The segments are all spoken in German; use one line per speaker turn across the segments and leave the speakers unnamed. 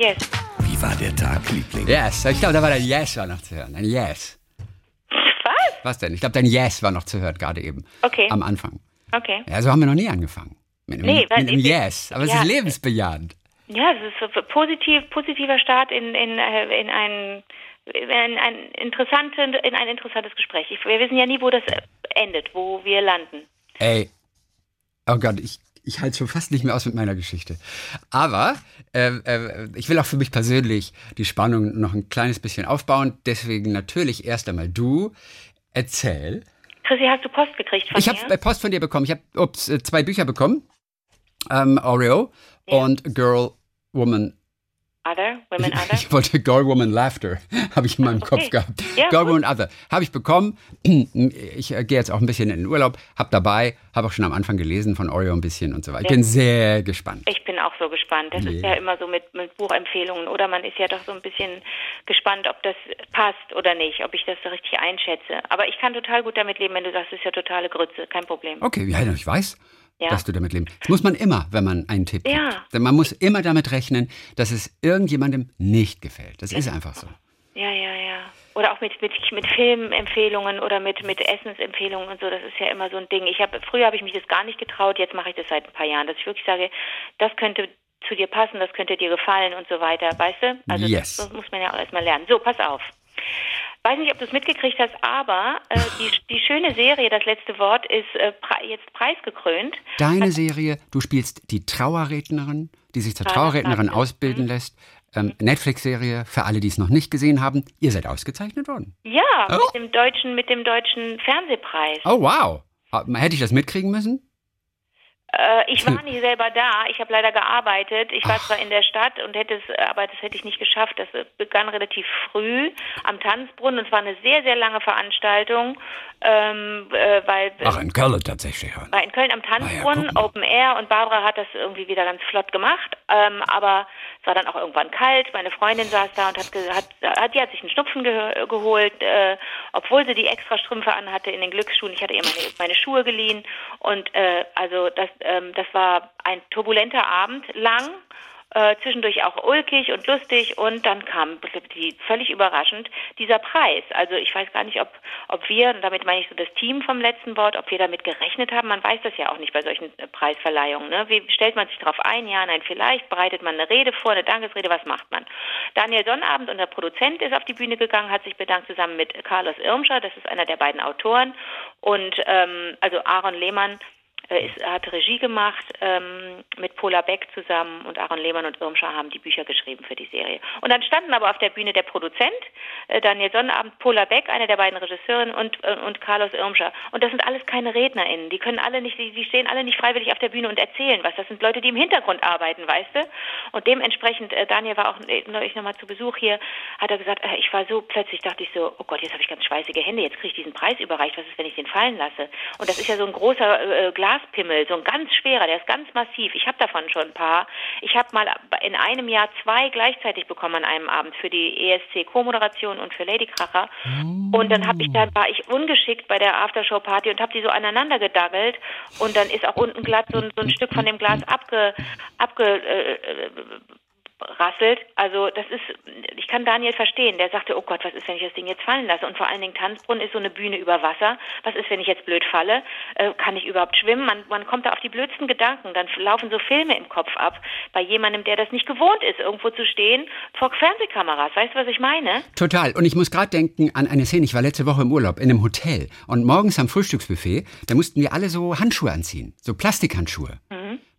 Yes.
Wie war der Tag, Liebling?
Yes. Ich glaube, da war dein Yes war noch zu hören. Ein Yes.
Was?
Was denn? Ich glaube, dein Yes war noch zu hören, gerade eben.
Okay.
Am Anfang.
Okay.
Ja, so haben wir noch nie angefangen. Mit einem,
Nee, weil
mit einem
ich-
Yes. Aber es
ja.
ist lebensbejahend.
Ja, es ist so positiv, positiver Start in, in, äh, in ein in ein, in ein interessantes Gespräch. Ich, wir wissen ja nie, wo das endet, wo wir landen.
Ey. Oh Gott, ich, ich halte schon fast nicht mehr aus mit meiner Geschichte. Aber äh, äh, ich will auch für mich persönlich die Spannung noch ein kleines bisschen aufbauen. Deswegen natürlich erst einmal du. Erzähl.
Chrissy, hast du Post gekriegt von
Ich
mir?
habe Post von dir bekommen. Ich habe äh, zwei Bücher bekommen. Ähm, Oreo
Ja.
und Girl, Woman.
Other? Women Other?
Ich wollte Girl, Woman, Laughter. Habe ich in meinem Kopf
Okay.
gehabt.
Ja,
Girl,
gut.
Woman, Other. Habe ich bekommen. Ich äh, gehe jetzt auch ein bisschen in den Urlaub. Hab dabei. Habe auch schon am Anfang gelesen von Oreo ein bisschen und so weiter. Ich bin sehr gespannt.
Ich bin auch so gespannt. Das ist
Yeah.
ja immer so mit, mit Buchempfehlungen oder man ist ja doch so ein bisschen gespannt, ob das passt oder nicht, ob ich das so richtig einschätze. Aber ich kann total gut damit leben, wenn du sagst, es ist ja totale Grütze, kein Problem.
Okay, ja, ich weiß,
Ja.
dass du damit leben. Das muss man immer, wenn man einen Tipp gibt.
Ja.
Denn man muss immer damit rechnen, dass es irgendjemandem nicht gefällt. Das ist einfach so.
Ja, ja, ja. Oder auch mit, mit, mit Filmempfehlungen oder mit, mit Essensempfehlungen und so, das ist ja immer so ein Ding. Ich habe früher habe ich mich das gar nicht getraut, jetzt mache ich das seit ein paar Jahren, dass ich wirklich sage, das könnte zu dir passen, das könnte dir gefallen und so weiter, weißt du? Also
Yes.
das, das muss man ja auch erstmal lernen. So, pass auf. Weiß nicht, ob du es mitgekriegt hast, aber äh, die, die schöne Serie, das letzte Wort, ist äh, pre jetzt preisgekrönt.
Deine Serie, du spielst die Trauerrednerin, die sich zur
Ah,
Trauerrednerin ausbilden lässt. Ähm, Netflix-Serie, für alle, die es noch nicht gesehen haben. Ihr seid ausgezeichnet worden.
Ja,
Oh.
mit dem deutschen, mit dem deutschen Fernsehpreis.
Oh, wow. Hätte ich das mitkriegen müssen?
Äh, ich war nicht selber da. Ich habe leider gearbeitet. Ich war zwar in der Stadt und hätte es, aber das hätte ich nicht geschafft. Das begann relativ früh am Tanzbrunnen und es war eine sehr, sehr lange Veranstaltung, ähm, äh, weil
Ach, in Köln tatsächlich. ja.
war in Köln am
Ah ja,
Tanzbrunnen,
mal.
Open Air und Barbara hat das irgendwie wieder ganz flott gemacht. Ähm, aber es war dann auch irgendwann kalt. Meine Freundin saß da und hat, hat, hat die hat sich einen Schnupfen ge geholt, äh, obwohl sie die extra Strümpfe anhatte in den Glücksschuhen. Ich hatte ihr meine, meine Schuhe geliehen und äh, also das, ähm, das war ein turbulenter Abend lang. Äh, zwischendurch auch ulkig und lustig und dann kam die, völlig überraschend dieser Preis. Also ich weiß gar nicht, ob, ob wir, und damit meine ich so das Team vom letzten Wort, ob wir damit gerechnet haben. Man weiß das ja auch nicht bei solchen äh, Preisverleihungen. Ne? Wie stellt man sich darauf ein? Ja, nein, vielleicht bereitet man eine Rede vor, eine Dankesrede, was macht man? Daniel Sonnabend, unser Produzent, ist auf die Bühne gegangen, hat sich bedankt zusammen mit Carlos Irmscher, das ist einer der beiden Autoren, und ähm, also Aaron Lehmann ist, hat Regie gemacht ähm, mit Pola Beck zusammen und Aaron Lehmann und Irmscher haben die Bücher geschrieben für die Serie. Und dann standen aber auf der Bühne der Produzent, äh, Daniel Sonnabend, Pola Beck, einer der beiden Regisseuren und, äh, und Carlos Irmscher. Und das sind alles keine RednerInnen. Die können alle nicht, die, die stehen alle nicht freiwillig auf der Bühne und erzählen was. Das sind Leute, die im Hintergrund arbeiten, weißt du? Und dementsprechend, äh, Daniel war auch äh, neulich nochmal zu Besuch hier, hat er gesagt, äh, ich war so, plötzlich dachte ich so, oh Gott, jetzt habe ich ganz schweißige Hände, jetzt kriege ich diesen Preis überreicht, was ist, wenn ich den fallen lasse? Und das ist ja so ein großer äh, Glaspimmel, so ein ganz schwerer, der ist ganz massiv. Ich habe davon schon ein paar. Ich habe mal in einem Jahr zwei gleichzeitig bekommen an einem Abend für die ESC Co-Moderation und für Lady Kracher. Und dann habe ich dann war ich ungeschickt bei der Aftershow Party und habe die so aneinander gedaggelt und dann ist auch unten glatt so ein, so ein Stück von dem Glas abge, abge äh, äh, rasselt. Also das ist, ich kann Daniel verstehen. Der sagte, oh Gott, was ist, wenn ich das Ding jetzt fallen lasse? Und vor allen Dingen Tanzbrunnen ist so eine Bühne über Wasser. Was ist, wenn ich jetzt blöd falle? Äh, kann ich überhaupt schwimmen? Man, man kommt da auf die blödsten Gedanken. Dann laufen so Filme im Kopf ab bei jemandem, der das nicht gewohnt ist, irgendwo zu stehen vor Fernsehkameras. Weißt du, was ich meine?
Total. Und ich muss gerade denken an eine Szene. Ich war letzte Woche im Urlaub in einem Hotel und morgens am Frühstücksbuffet, da mussten wir alle so Handschuhe anziehen, so Plastikhandschuhe.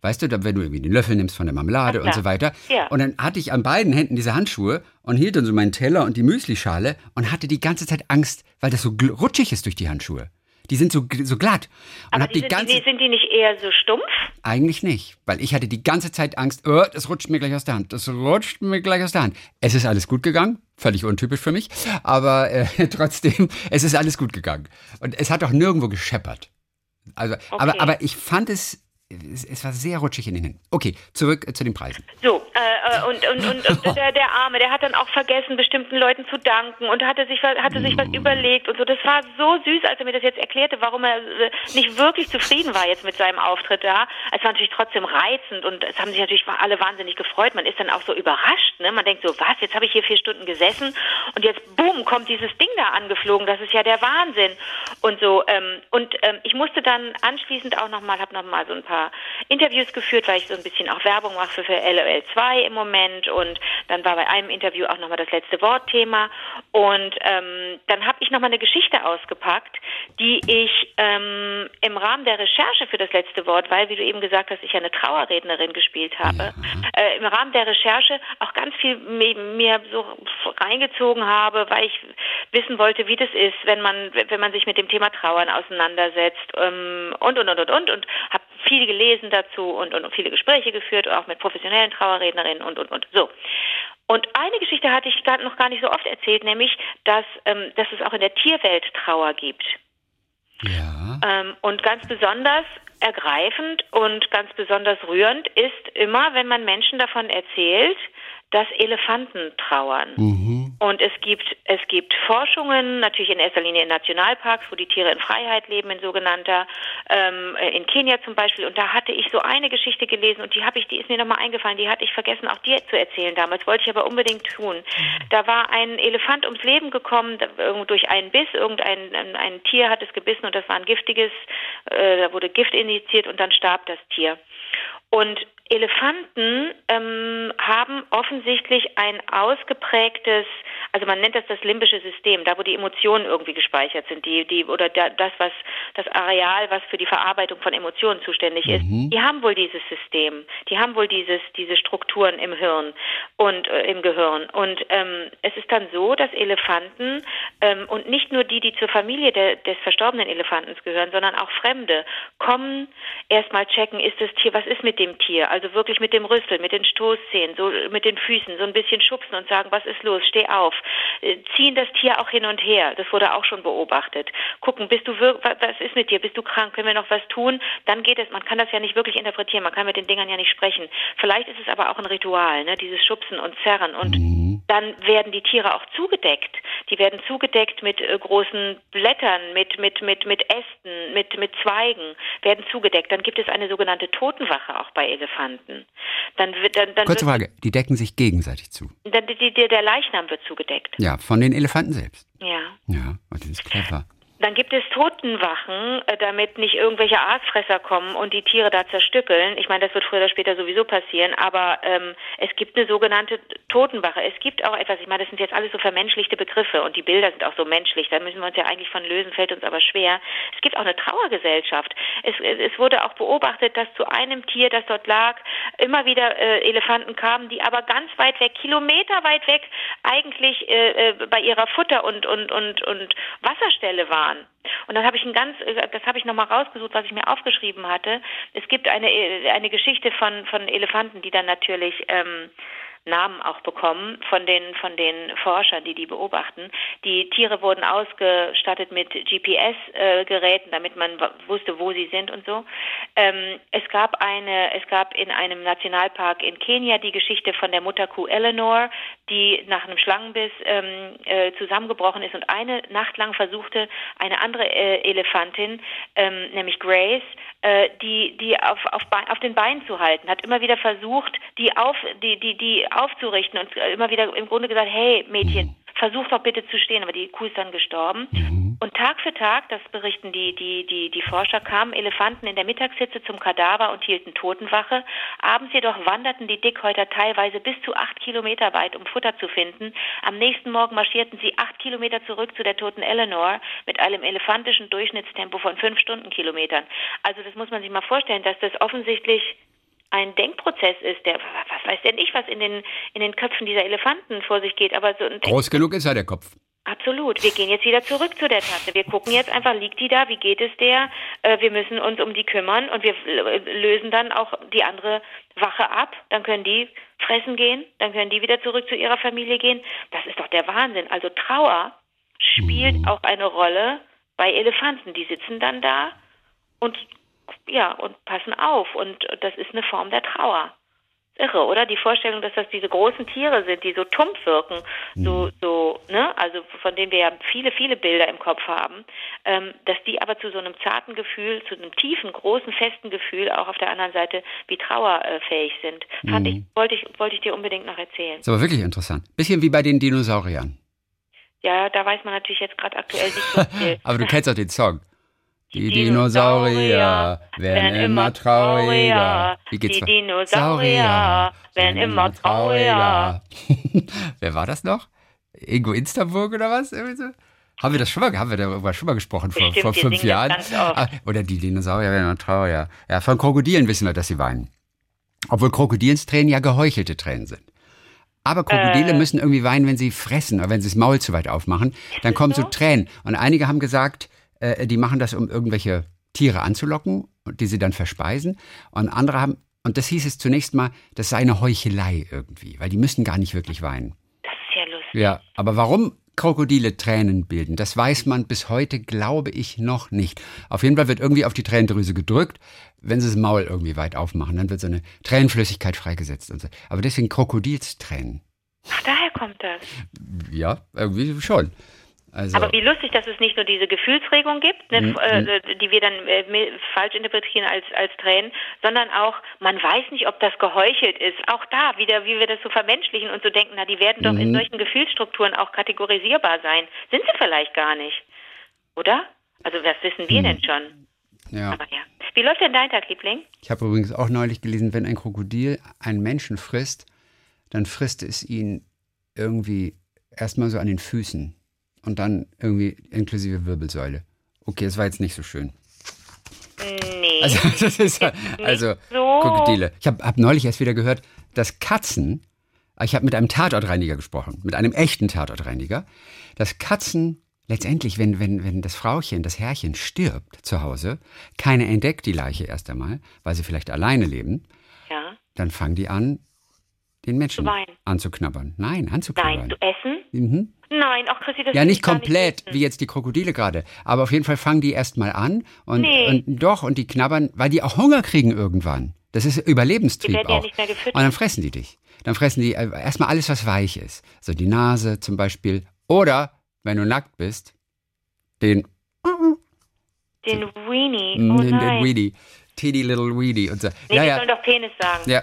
Weißt du, wenn du irgendwie den Löffel nimmst von der Marmelade
Ach,
und so weiter.
Ja.
Und dann hatte ich an beiden Händen diese Handschuhe und hielt dann so meinen Teller und die Müslischale und hatte die ganze Zeit Angst, weil das so rutschig ist durch die Handschuhe. Die sind so, so glatt. Und
Aber die
die
sind,
ganze
die, sind die nicht eher so stumpf?
Eigentlich nicht, weil ich hatte die ganze Zeit Angst, oh, das rutscht mir gleich aus der Hand, das rutscht mir gleich aus der Hand. Es ist alles gut gegangen, völlig untypisch für mich, aber äh, trotzdem, es ist alles gut gegangen. Und es hat auch nirgendwo gescheppert. Also, aber,
Okay.
aber ich fand es, es, es war sehr rutschig in den Händen. Okay, zurück äh, zu den Preisen.
So, Äh, äh, und und, und, und der, der Arme, der hat dann auch vergessen, bestimmten Leuten zu danken und hatte sich, hatte sich was überlegt und so. Das war so süß, als er mir das jetzt erklärte, warum er äh, nicht wirklich zufrieden war jetzt mit seinem Auftritt da. Es war natürlich trotzdem reizend und es haben sich natürlich alle wahnsinnig gefreut. Man ist dann auch so überrascht. Ne? Man denkt so, was, jetzt habe ich hier vier Stunden gesessen und jetzt, boom, kommt dieses Ding da angeflogen. Das ist ja der Wahnsinn. Und so. Ähm, und ähm, ich musste dann anschließend auch nochmal, habe nochmal so ein paar Interviews geführt, weil ich so ein bisschen auch Werbung mache für LOL 2 im Moment. Und dann war bei einem Interview auch nochmal das letzte Wortthema. Und ähm, dann habe ich nochmal eine Geschichte ausgepackt, die ich ähm, im Rahmen der Recherche für das letzte Wort, weil, wie du eben gesagt hast, ich ja eine Trauerrednerin gespielt habe, äh, im Rahmen der Recherche auch ganz viel mir so reingezogen habe, weil ich wissen wollte, wie das ist, wenn man wenn man sich mit dem Thema Trauern auseinandersetzt ähm, und und und und und und habe viel gelesen dazu und, und viele Gespräche geführt, auch mit professionellen Trauerrednerinnen und und und so. Und eine Geschichte hatte ich noch gar nicht so oft erzählt, nämlich, dass, ähm, dass es auch in der Tierwelt Trauer gibt.
Ja.
Ähm, und ganz besonders ergreifend und ganz besonders rührend ist immer, wenn man Menschen davon erzählt, dass Elefanten trauern.
Mhm.
Und es gibt, es gibt Forschungen, natürlich in erster Linie in Nationalparks, wo die Tiere in Freiheit leben, in sogenannter, ähm, in Kenia zum Beispiel. Und da hatte ich so eine Geschichte gelesen und die habe ich, die ist mir nochmal eingefallen, die hatte ich vergessen, auch dir zu erzählen damals, wollte ich aber unbedingt tun. Mhm. Da war ein Elefant ums Leben gekommen, durch einen Biss, irgendein ein, ein Tier hat es gebissen und das war ein giftiges, äh, da wurde Gift injiziert und dann starb das Tier. Und Elefanten ähm, haben offensichtlich ein ausgeprägtes, also man nennt das das limbische System, da wo die Emotionen irgendwie gespeichert sind, die, die oder da, das was das Areal, was für die Verarbeitung von Emotionen zuständig ist, mhm. die haben wohl dieses System, die haben wohl dieses diese Strukturen im Hirn und äh, im Gehirn und ähm, es ist dann so, dass Elefanten ähm, und nicht nur die, die zur Familie de, des verstorbenen Elefantens gehören, sondern auch Fremde kommen erstmal checken, ist das Tier, was ist mit dem Tier? Also also wirklich mit dem Rüssel, mit den Stoßzähnen, so mit den Füßen, so ein bisschen schubsen und sagen, was ist los, steh auf. Äh, ziehen das Tier auch hin und her, das wurde auch schon beobachtet. Gucken, bist du wirklich, was ist mit dir, bist du krank, können wir noch was tun? Dann geht es, man kann das ja nicht wirklich interpretieren, man kann mit den Dingern ja nicht sprechen. Vielleicht ist es aber auch ein Ritual, ne, dieses Schubsen und Zerren und mhm. dann werden die Tiere auch zugedeckt. Die werden zugedeckt mit äh, großen Blättern, mit, mit, mit, mit Ästen, mit, mit Zweigen, werden zugedeckt. Dann gibt es eine sogenannte Totenwache auch bei Elefanten Elefanten. Dann wird, dann, dann
Kurze Frage, die decken sich gegenseitig zu?
Dann, die, die, der Leichnam wird zugedeckt.
Ja, von den Elefanten selbst.
Ja.
Ja, das ist clever.
Dann gibt es Totenwachen, äh, damit nicht irgendwelche Aasfresser kommen und die Tiere da zerstückeln. Ich meine, das wird früher oder später sowieso passieren, aber ähm, es gibt eine sogenannte Totenwache. Es gibt auch etwas, ich meine, das sind jetzt alles so vermenschlichte Begriffe und die Bilder sind auch so menschlich, da müssen wir uns ja eigentlich von lösen, fällt uns aber schwer. Es gibt auch eine Trauergesellschaft. Es, es wurde auch beobachtet, dass zu einem Tier, das dort lag, immer wieder äh, Elefanten kamen, die aber ganz weit weg, Kilometer weit weg, eigentlich äh, äh bei ihrer Futter- und, und, und, und Wasserstelle waren waren. Und dann habe ich ein ganz, das habe ich nochmal rausgesucht, was ich mir aufgeschrieben hatte. Es gibt eine, eine Geschichte von, von Elefanten, die dann natürlich ähm, Namen auch bekommen von den von den Forschern, die die beobachten. Die Tiere wurden ausgestattet mit GPS-Geräten, damit man wusste, wo sie sind und so. Ähm, es gab eine, es gab in einem Nationalpark in Kenia die Geschichte von der Mutterkuh Eleanor, die nach einem Schlangenbiss ähm, äh, zusammengebrochen ist und eine Nacht lang versuchte, eine andere äh, Elefantin, ähm, nämlich Grace, die die auf auf, auf den Beinen zu halten, hat immer wieder versucht, die auf die die die aufzurichten und immer wieder im Grunde gesagt, hey Mädchen, versuch doch bitte zu stehen, aber die Kuh ist dann gestorben. Mhm. Und Tag für Tag, das berichten die, die, die, die Forscher, kamen Elefanten in der Mittagshitze zum Kadaver und hielten Totenwache. Abends jedoch wanderten die Dickhäuter teilweise bis zu acht Kilometer weit, um Futter zu finden. Am nächsten Morgen marschierten sie acht Kilometer zurück zu der toten Eleanor mit einem elefantischen Durchschnittstempo von fünf Stundenkilometern. Also das muss man sich mal vorstellen, dass das offensichtlich ein Denkprozess ist, der, was weiß denn ich, was in den, in den Köpfen dieser Elefanten vor sich geht, aber so ein
Groß genug ist ja der Kopf.
Absolut. Wir gehen jetzt wieder zurück zu der Tasse. Wir gucken jetzt einfach, liegt die da, wie geht es der? Äh, wir müssen uns um die kümmern und wir lösen dann auch die andere Wache ab. Dann können die fressen gehen, dann können die wieder zurück zu ihrer Familie gehen. Das ist doch der Wahnsinn. Also Trauer spielt mhm. auch eine Rolle bei Elefanten. Die sitzen dann da und ja, und passen auf. Und das ist eine Form der Trauer. irre, oder? Die Vorstellung, dass das diese großen Tiere sind, die so tumpf wirken, so, so, ne, also von denen wir ja viele, viele Bilder im Kopf haben, ähm, dass die aber zu so einem zarten Gefühl, zu einem tiefen, großen, festen Gefühl auch auf der anderen Seite wie Trauer äh, fähig sind. Fand ich, wollte ich, wollte ich dir unbedingt noch erzählen.
Ist aber wirklich interessant. Bisschen wie bei den Dinosauriern.
Ja, da weiß man natürlich jetzt gerade aktuell nicht so viel.
Aber du kennst auch den Song. Die Dinosaurier werden immer trauriger. Wie geht's
Die? Dinosaurier werden immer trauriger.
Wer war das noch? Ingo Insterburg oder was? Haben wir das schon mal, haben wir darüber schon mal gesprochen vor,
Bestimmt,
vor fünf Jahren? Ah, Oder die Dinosaurier werden immer trauriger. Ja, von Krokodilen wissen wir, dass sie weinen. Obwohl Krokodilstränen ja geheuchelte Tränen sind. Aber Krokodile
Äh.
müssen irgendwie weinen, wenn sie fressen oder wenn sie das Maul zu weit aufmachen. Dann kommen so
so?
Tränen. Und einige haben gesagt, äh, die machen das, um irgendwelche Tiere anzulocken, die sie dann verspeisen. Und andere haben, und das hieß es zunächst mal, das sei eine Heuchelei irgendwie, weil die müssen gar nicht wirklich weinen.
Das ist ja lustig.
Ja, aber warum Krokodile Tränen bilden, das weiß man bis heute, glaube ich, noch nicht. Auf jeden Fall wird irgendwie auf die Tränendrüse gedrückt, wenn sie das Maul irgendwie weit aufmachen, dann wird so eine Tränenflüssigkeit freigesetzt und so. Aber deswegen Krokodilstränen.
Ach, daher kommt das.
Ja, irgendwie schon. Also,
Aber wie lustig, dass es nicht nur diese Gefühlsregung gibt,
Mhm,
ne, äh, die wir dann äh, falsch interpretieren als, als Tränen, sondern auch, man weiß nicht, ob das geheuchelt ist. Auch da wieder, wie wir das so vermenschlichen und so denken, na, die werden doch
Mhm.
in solchen Gefühlsstrukturen auch kategorisierbar sein. Sind sie vielleicht gar nicht. Oder? Also, was wissen
Mhm.
wir denn schon?
ja.
Aber ja. Wie läuft denn dein Tag, Liebling?
Ich habe übrigens auch neulich gelesen, wenn ein Krokodil einen Menschen frisst, dann frisst es ihn irgendwie erstmal so an den Füßen und dann irgendwie inklusive Wirbelsäule. Okay, das war jetzt nicht so schön.
Nee.
Also, das ist, also
so.
Krokodile. Ich habe hab neulich erst wieder gehört, dass Katzen, ich habe mit einem Tatortreiniger gesprochen, mit einem echten Tatortreiniger, dass Katzen letztendlich, wenn, wenn, wenn das Frauchen, das Herrchen stirbt zu Hause, keiner entdeckt die Leiche erst einmal, weil sie vielleicht alleine leben,
ja.
dann fangen die an, den Menschen anzuknabbern. Nein,
Nein,
anzuknabbern.
zu essen?
Mhm.
Nein, auch Chrissy, das
Ja, nicht komplett,
wissen.
wie jetzt die Krokodile gerade. Aber auf jeden Fall fangen die erst mal an und,
Nee.
und doch, und die knabbern, weil die auch Hunger kriegen irgendwann. Das ist Überlebenstrieb
Die ja
auch.
nicht gefüttert.
und dann fressen die dich. Dann fressen die äh, erstmal alles, was weich ist. So die Nase zum Beispiel. Oder, wenn du nackt bist, den,
Den Weenie.
den,
Oh
den
nein.
Weedy. Teeny little Weedy. Und so.
Nee,
ja, ja.
sollen doch Penis sagen.
Ja.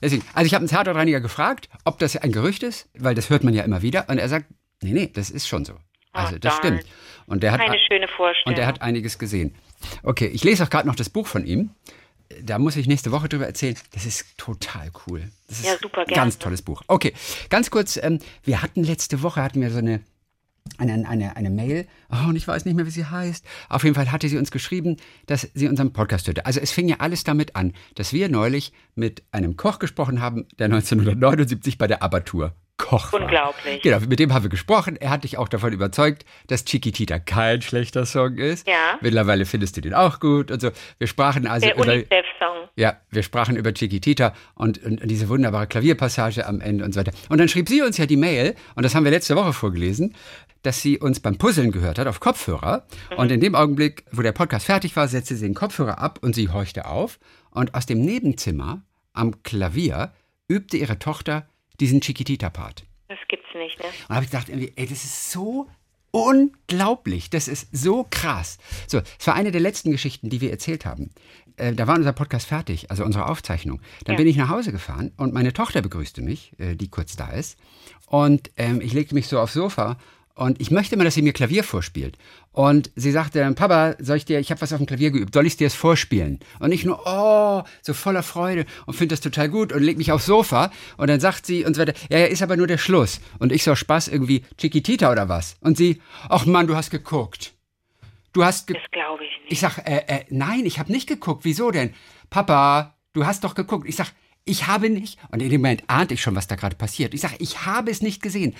Deswegen, also ich habe einen Tatortreiniger gefragt, ob das ein Gerücht ist, weil das hört man ja immer wieder. Und er sagt, nee, nee, das ist schon so. Also das stimmt. Und der hat
Keine schöne Vorstellung.
und er hat einiges gesehen. Okay, ich lese auch gerade noch das Buch von ihm. Da muss ich nächste Woche drüber erzählen. Das ist total cool. Das ist
Ja, super,
ein
gerne.
ganz tolles Buch. Okay, ganz kurz. Ähm, wir hatten letzte Woche hatten wir so eine eine, eine, eine Mail, oh, und ich weiß nicht mehr, wie sie heißt. Auf jeden Fall hatte sie uns geschrieben, dass sie unseren Podcast hörte. Also es fing ja alles damit an, dass wir neulich mit einem Koch gesprochen haben, der 1979 bei der Abatur Koch war.
Unglaublich.
Genau, mit dem haben wir gesprochen. Er hat dich auch davon überzeugt, dass Chiquitita kein schlechter Song ist.
Ja.
Mittlerweile findest du den auch gut und so. Wir sprachen also
Der
über...
UNICEF-Song.
Ja, wir sprachen über Chiquitita und, und, und diese wunderbare Klavierpassage am Ende und so weiter. Und dann schrieb sie uns ja die Mail, und das haben wir letzte Woche vorgelesen, dass sie uns beim Puzzeln gehört hat auf Kopfhörer. Und in dem Augenblick, wo der Podcast fertig war, setzte sie den Kopfhörer ab und sie horchte auf. Und aus dem Nebenzimmer am Klavier übte ihre Tochter diesen Chiquitita-Part.
Das gibt's nicht, ne?
Und da habe ich gedacht, irgendwie, ey, das ist so unglaublich, das ist so krass. So, es war eine der letzten Geschichten, die wir erzählt haben. Äh, da war unser Podcast fertig, also unsere Aufzeichnung. Dann
Ja.
bin ich nach Hause gefahren und meine Tochter begrüßte mich, äh, die kurz da ist. Und ähm, ich legte mich so aufs Sofa und ich möchte mal, dass sie mir Klavier vorspielt. Und sie sagte, Papa, soll ich dir, ich habe was auf dem Klavier geübt, soll ich dir das vorspielen? Und ich nur, oh, so voller Freude und finde das total gut und leg mich aufs Sofa. Und dann sagt sie und so weiter, ja, ja, ist aber nur der Schluss. Und ich so Spaß irgendwie, Chiquitita oder was? Und sie, ach Mann, du hast geguckt. Du hast ge
Das glaube ich nicht.
ich sag, äh, äh, nein, ich habe nicht geguckt. Wieso denn? Papa, du hast doch geguckt. Ich sag, ich habe nicht. Und in dem Moment ahnte ich schon, was da gerade passiert. Ich sag, ich habe es nicht gesehen.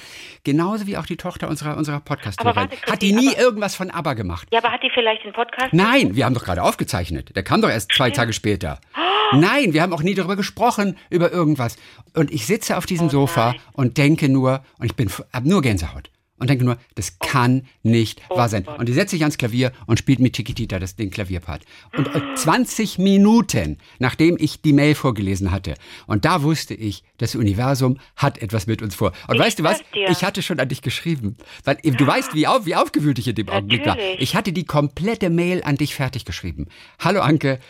Genauso wie auch die Tochter unserer, unserer podcast
Aber warte, Christi,
Hat die nie
aber-
irgendwas von ABBA gemacht?
Ja, aber hat die vielleicht den Podcast?
Nein, wir haben doch gerade aufgezeichnet. Der kam doch erst zwei Tage später. Nein, wir haben auch nie darüber gesprochen, über irgendwas. Und ich sitze auf diesem Sofa
Oh nein.
und denke nur, und ich bin, hab nur Gänsehaut. Und denke nur, das kann nicht
Oh
wahr sein. Und die setzt sich ans Klavier und spielt mit Chiquitita das, den Klavierpart. Und äh, 20 Minuten, nachdem ich die Mail vorgelesen hatte, und da wusste ich, das Universum hat etwas mit uns vor. Und
Ich
weißt du was?
dir.
Ich hatte schon an dich geschrieben. Weil äh, du weißt, wie, auf, wie aufgewühlt ich in dem Augenblick war.
Natürlich.
Ich hatte die komplette Mail an dich fertig geschrieben. Hallo Anke,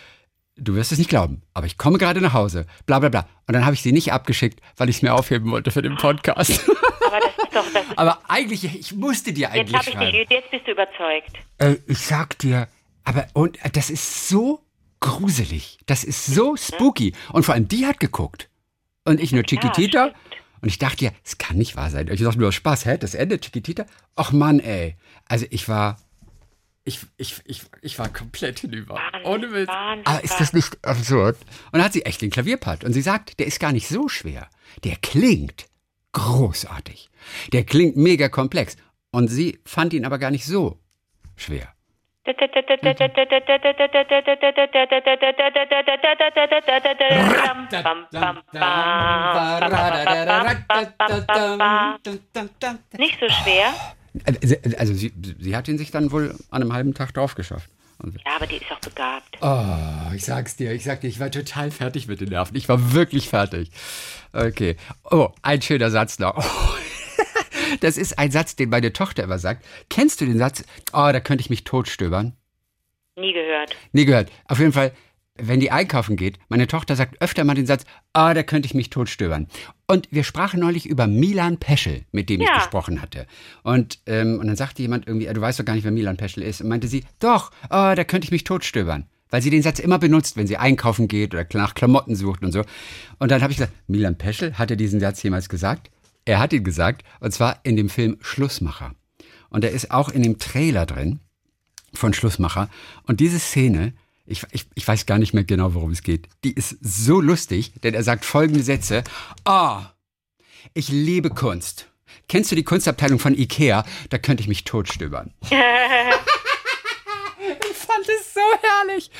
du wirst es nicht glauben, aber ich komme gerade nach Hause. Bla bla bla. Und dann habe ich sie nicht abgeschickt, weil ich es mir aufheben wollte für den Podcast.
Aber das ist doch, das
aber eigentlich, ich musste dir
jetzt
eigentlich
habe ich
schreiben.
dich, jetzt bist du überzeugt.
Äh, ich sag dir, aber und äh, das ist so gruselig. Das ist so spooky. Und vor allem die hat geguckt. Und ich nur Chiquitita.
stimmt.
und ich dachte ja, es kann nicht wahr sein. Ich dachte nur Spaß, hä? Das Ende Chiquitita? Ach Mann, ey. Also ich war. Ich, ich, ich, ich war komplett hinüber.
Wahnsinn,
Ohne Witz.
Wahnsinn,
Aber ist das nicht absurd? Und dann hat sie echt den Klavierpart. Und sie sagt, der ist gar nicht so schwer. Der klingt großartig. Der klingt mega komplex. Und sie fand ihn aber gar nicht so schwer.
Nicht so schwer.
Also, also sie, sie hat ihn sich dann wohl an einem halben Tag drauf geschafft.
Ja, aber die ist auch begabt.
Oh, ich sag's dir, ich sag dir, ich war total fertig mit den Nerven. Ich war wirklich fertig. Okay. Oh, ein schöner Satz noch. Oh. Das ist ein Satz, den meine Tochter immer sagt. Kennst du den Satz? Oh, da könnte ich mich totstöbern.
Nie gehört.
Nie gehört. Auf jeden Fall, wenn die einkaufen geht, meine Tochter sagt öfter mal den Satz, ah, da könnte ich mich totstöbern. Und wir sprachen neulich über Milan Peschel, mit dem ich
Ja.
gesprochen hatte. Und, ähm, und dann sagte jemand irgendwie, ah, du weißt doch gar nicht, wer Milan Peschel ist. Und meinte sie, doch, ah, da könnte ich mich totstöbern. Weil sie den Satz immer benutzt, wenn sie einkaufen geht oder nach Klamotten sucht und so. Und dann habe ich gesagt, Milan Peschel, hat er diesen Satz jemals gesagt? Er hat ihn gesagt, und zwar in dem Film Schlussmacher. Und er ist auch in dem Trailer drin von Schlussmacher. Und diese Szene, ich, ich, ich weiß gar nicht mehr genau, worum es geht, die ist so lustig, denn er sagt folgende Sätze. Ah, ich liebe Kunst. Kennst du die Kunstabteilung von Ikea? Da könnte ich mich totstöbern. ich fand es so herrlich.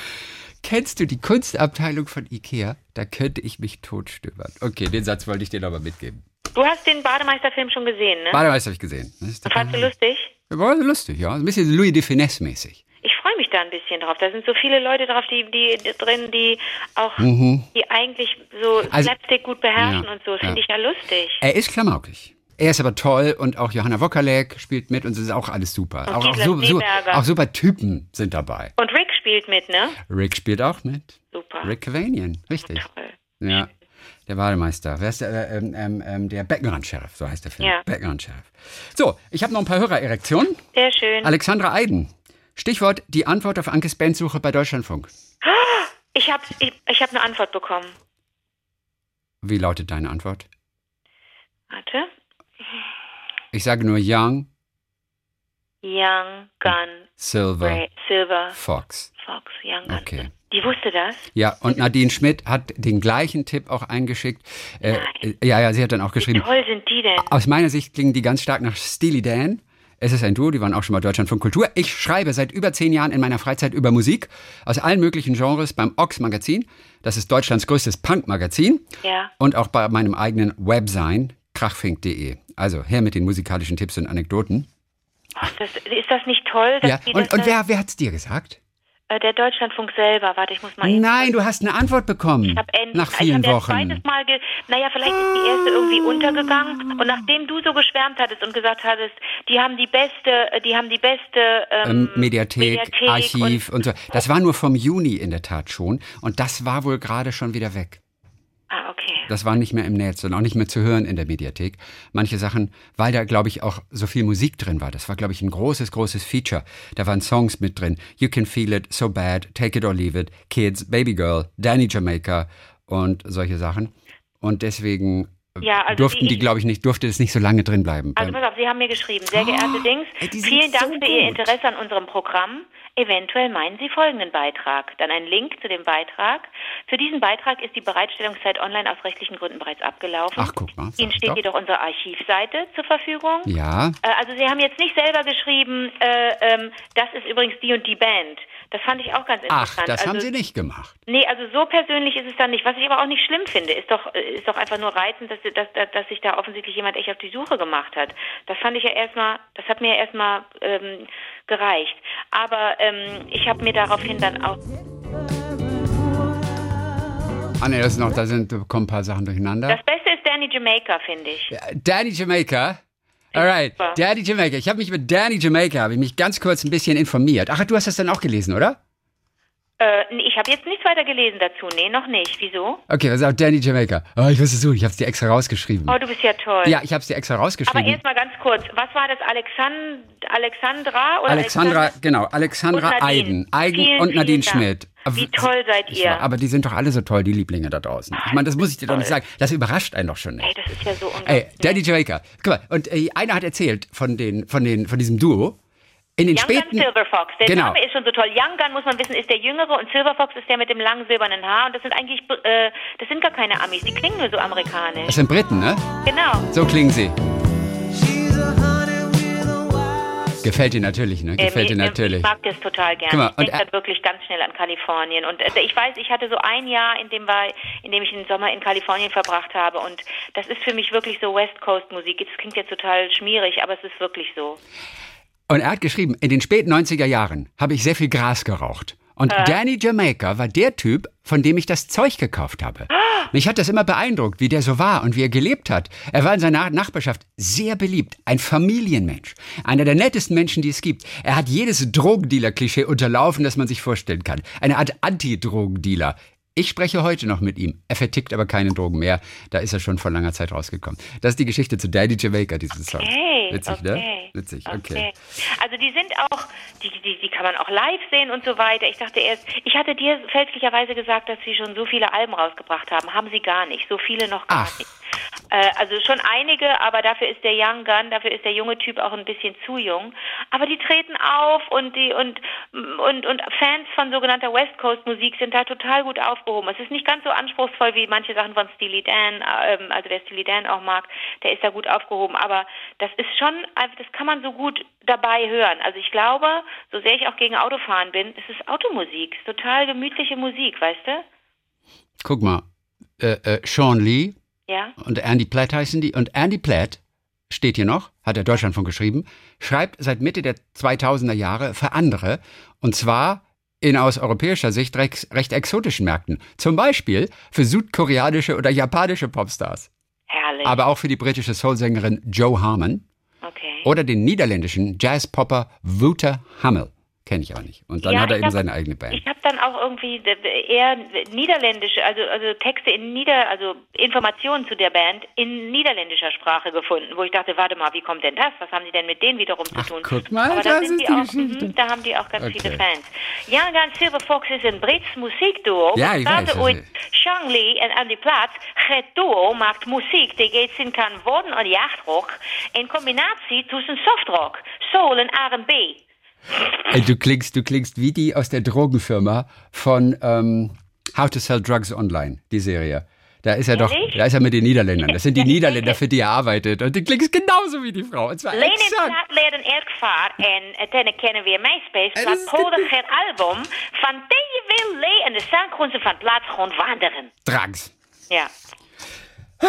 Kennst du die Kunstabteilung von Ikea? Da könnte ich mich totstöbern. Okay, den Satz wollte ich dir nochmal mitgeben.
Du hast den Bademeisterfilm schon gesehen, ne?
Badeweiß habe ich gesehen.
Fandst du lustig?
War lustig, ja. Ein bisschen Louis de Finesse mäßig.
Ich freue mich da ein bisschen drauf. Da sind so viele Leute drauf, die, die, die drin, die auch, die eigentlich so
Mhm. Also-
Slapstick gut beherrschen
Ja,
und so.
ja.
Finde ich ja lustig.
Er ist klamaukig. Er ist aber toll und auch Johanna Wokalek spielt mit und es ist auch alles super.
Und
Auch, auch,
Schneeberger.
auch super Typen sind dabei.
Und Rick spielt mit, ne?
Rick spielt auch mit.
Super.
Rick Cavanian, richtig.
Toll.
Ja. Der Bademeister. Wer ist der, äh, ähm, ähm, ähm, der Beckenrand-Sheriff, so heißt der Film.
Ja.
Beckenrand-Sheriff. So, ich habe noch ein paar Hörererektionen.
Sehr schön.
Alexandra Eiden. Stichwort die Antwort auf Ankes Bandsuche bei Deutschlandfunk.
Ich habe ich, ich hab eine Antwort bekommen.
Wie lautet deine Antwort?
Warte.
Ich sage nur Young,
Young Gun
Silver,
Ray, Silver
Fox.
Fox. Young Gun.
Okay.
Die wusste das?
Ja, und Nadine Schmidt hat den gleichen Tipp auch eingeschickt. Äh, äh, ja, ja, sie hat dann auch
Wie
geschrieben,
toll sind die denn?
aus meiner Sicht klingen die ganz stark nach Steely Dan. Es ist ein Duo, die waren auch schon mal Deutschland von Kultur. Ich schreibe seit über zehn Jahren in meiner Freizeit über Musik aus allen möglichen Genres beim Ox Magazin. Das ist Deutschlands größtes Punk-Magazin.
Ja.
Und auch bei meinem eigenen Websein, krachfink.de. Also her mit den musikalischen Tipps und Anekdoten.
Ach, das, ist das nicht toll? Dass
Ja,
die
und, und wer, wer hat's dir gesagt?
Äh, der Deutschlandfunk selber. Warte, ich muss mal.
Nein, du hast eine Antwort bekommen.
Ich habe
nach vielen
ich hab
Wochen.
Ja zweites Mal ge naja, vielleicht ist die erste irgendwie untergegangen. Und nachdem du so geschwärmt hattest und gesagt hattest, die haben die beste, die haben die beste ähm,
ähm, Mediathek,
Mediathek
Archiv
Und,
und, so. Das war nur vom Juni in der Tat schon. Und das war wohl gerade schon wieder weg.
ah, okay.
Das war nicht mehr im Netz und auch nicht mehr zu hören in der Mediathek. Manche Sachen, weil da, glaube ich, auch so viel Musik drin war. Das war, glaube ich, ein großes, großes Feature. Da waren Songs mit drin. You Can Feel It, So Bad, Take It or Leave It, Kids, Baby Girl, Danny Jamaica und solche Sachen. Und deswegen äh,
Ja, also
durften
die-
die, glaube ich, nicht, durfte es nicht so lange drin bleiben.
Also pass auf, Sie haben mir geschrieben, sehr geehrte Dings,
ey, die sind
vielen Dank
so
für Ihr. Interesse an unserem Programm. Eventuell meinen Sie folgenden Beitrag. Dann ein Link zu dem Beitrag. Für diesen Beitrag ist die Bereitstellungszeit online aus rechtlichen Gründen bereits abgelaufen.
Ach, guck mal,
Ihnen steht
doch.
jedoch unsere Archivseite zur Verfügung.
ja,
Äh, Also Sie haben jetzt nicht selber geschrieben, äh, ähm, das ist übrigens die und die Band. Das fand ich auch ganz
Ach,
interessant.
das
also,
haben Sie nicht gemacht.
Nee, also so persönlich ist es dann nicht. Was ich aber auch nicht schlimm finde, ist doch, ist doch einfach nur reizend, dass, dass, dass, sich da offensichtlich jemand echt auf die Suche gemacht hat. Das fand ich ja erstmal, das hat mir ja erstmal ähm, gereicht. Aber ähm, ich habe mir daraufhin dann auch.
Ah ne, das ist noch, da sind kommen ein paar Sachen durcheinander.
Das Beste ist Danny Jamaica, finde ich.
Ja, Danny Jamaica. Alright,
Super.
Danny Jamaica. Ich habe mich mit Danny Jamaica, habe ich mich ganz kurz ein bisschen informiert. Ach, du hast das dann auch gelesen, oder?
Äh, nee, ich habe jetzt nichts weiter gelesen dazu. Nee, noch nicht. Wieso?
Okay, was sagt Danny Jamaica? Oh, ich wusste es so, ich habe es dir extra rausgeschrieben.
Oh, du bist ja toll.
Ja, ich habe es dir extra
Aber
rausgeschrieben.
erstmal ganz kurz, was war das? Alexand Alexandra oder
Alexandra,
Alexander?
genau, Alexandra
Und Nadine.
Eiden. Eiden
Vielen,
und Nadine. Schmidt.
Wie toll seid
Ich
ihr.
war- Aber die sind doch alle so toll, die Lieblinge da draußen. Ich meine, das muss ich dir doch nicht sagen. Das überrascht einen doch schon nicht.
Ey, das ist ja so unglaublich.
Ey, Danny Jamaica. Guck mal, und äh, einer hat erzählt von, den, von, den, von diesem Duo. In den
Young Gun
späten.
Silver Fox. Der
Genau.
Name ist schon so toll. Young Gun, muss man wissen, ist der Jüngere und Silver Fox ist der mit dem langen silbernen Haar. Und das sind eigentlich, äh, das sind gar keine Amis. Die klingen nur so amerikanisch.
Das sind Briten, ne?
Genau.
So klingen sie. Gefällt dir natürlich, ne? Gefällt dir
Ähm,
natürlich.
Ich mag das total gerne.
Mal,
ich denke halt wirklich ganz schnell an Kalifornien. Und äh, ich weiß, ich hatte so ein Jahr, in dem, war, in dem ich den Sommer in Kalifornien verbracht habe. Und das ist für mich wirklich so West Coast Musik. Das klingt jetzt total schmierig, aber es ist wirklich so.
Und er hat geschrieben, in den späten 90er Jahren habe ich sehr viel Gras geraucht. Und Danny Jamaica war der Typ, von dem ich das Zeug gekauft habe. Mich hat das immer beeindruckt, wie der so war und wie er gelebt hat. Er war in seiner Nachbarschaft sehr beliebt, ein Familienmensch, einer der nettesten Menschen, die es gibt. Er hat jedes Drogendealer-Klischee unterlaufen, das man sich vorstellen kann. Eine Art Anti-Drogendealer. Ich spreche heute noch mit ihm. Er vertickt aber keine Drogen mehr. Da ist er schon vor langer Zeit rausgekommen. Das ist die Geschichte zu Daddy Jamaica, diesen Song.
Okay,
Witzig,
okay.
ne? Witzig, okay.
Also die sind auch, die, die, die kann man auch live sehen und so weiter. Ich dachte erst, ich hatte dir fälschlicherweise gesagt, dass sie schon so viele Alben rausgebracht haben. Haben sie gar nicht. So viele noch gar
Ach.
nicht. Äh, also schon einige, aber dafür ist der Young Gun, dafür ist der junge Typ auch ein bisschen zu jung. Aber die treten auf und die und und und Fans von sogenannter West Coast Musik sind da total gut aufgehoben. Es ist nicht ganz so anspruchsvoll wie manche Sachen von Steely Dan, ähm, also wer Steely Dan auch mag, der ist da gut aufgehoben. Aber das ist schon, also das kann man so gut dabei hören. Also ich glaube, so sehr ich auch gegen Autofahren bin, es ist Automusik, total gemütliche Musik, weißt du?
Guck mal, äh, äh, Sean Lee
Ja.
und Andy Platt heißen die. Und Andy Platt steht hier noch, hat der Deutschlandfunk geschrieben, schreibt seit Mitte der 2000er Jahre für andere. Und zwar in aus europäischer Sicht recht, recht exotischen Märkten. Zum Beispiel für südkoreanische oder japanische Popstars.
Herrlich.
Aber auch für die britische Soulsängerin Joe Harmon
okay.
oder den niederländischen Jazzpopper Wouter Hammel. Kenne ich aber nicht. Und dann
Ja,
hat er eben
hab-
seine eigene Band.
Ich habe dann auch irgendwie eher niederländische, also also Texte in Nieder, also Informationen zu der Band in niederländischer Sprache gefunden, wo ich dachte, warte mal, wie kommt denn das? Was haben sie denn mit denen wiederum zu
Ach,
tun?
guck mal,
Aber da sind die
die
auch, mhm, da haben die auch ganz
Okay.
viele Fans. Young Gun Silver Fox ist ein Brits muziekduo.
Ja, ich weiß, ist-
Sean Lee en Andy Platt. Het duo maakt muziek die geht in kan worden en jachtrock in combinatie tussen softrock, soul en R&B.
Ey, du klingst, du klingst wie die aus der Drogenfirma von ähm, How to Sell Drugs Online, die Serie. Da ist er doch,
Ehrlich?
da ist er mit den Niederländern. Das sind die Niederländer, für die er arbeitet. Und du klingst genauso wie die Frau. Und zwar
en
exakt.
Plaat leren vaar en dan kennen weer
is dit
hoorde
de-
geen album van die wil lee en de zanggroensen van plaats gewoon wandelen.
Drugs.
Ja.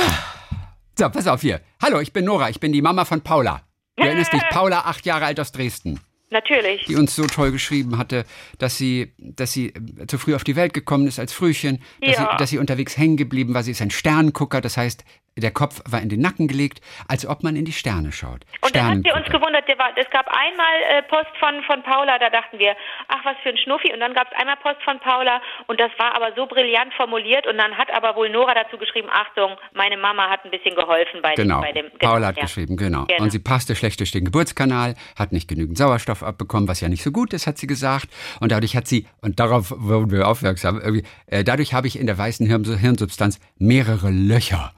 So, pass auf hier. Hallo, ich bin Nora, ich bin die Mama von Paula. Du erinnerst dich, Paula, acht Jahre alt aus Dresden.
Natürlich.
die uns so toll geschrieben hatte, dass sie, dass sie äh, zu früh auf die Welt gekommen ist als Frühchen, dass,
Ja.
sie, dass sie unterwegs hängen geblieben war. Sie ist ein Sterngucker, das heißt, der Kopf war in den Nacken gelegt, als ob man in die Sterne schaut.
Und dann hat wir uns gewundert, es gab einmal äh, Post von, von Paula, da dachten wir, ach was für ein Schnuffi. Und dann gab es einmal Post von Paula und das war aber so brillant formuliert. Und dann hat aber wohl Nora dazu geschrieben, Achtung, meine Mama hat ein bisschen geholfen bei
Genau,
dem. Bei dem
Paula hat
ja.
geschrieben, genau.
Genau.
Und sie passte schlecht durch den Geburtskanal, hat nicht genügend Sauerstoff abbekommen, was ja nicht so gut ist, hat sie gesagt. Und dadurch hat sie, und darauf wurden wir aufmerksam, äh, dadurch habe ich in der weißen Hirn Hirnsubstanz mehrere Löcher.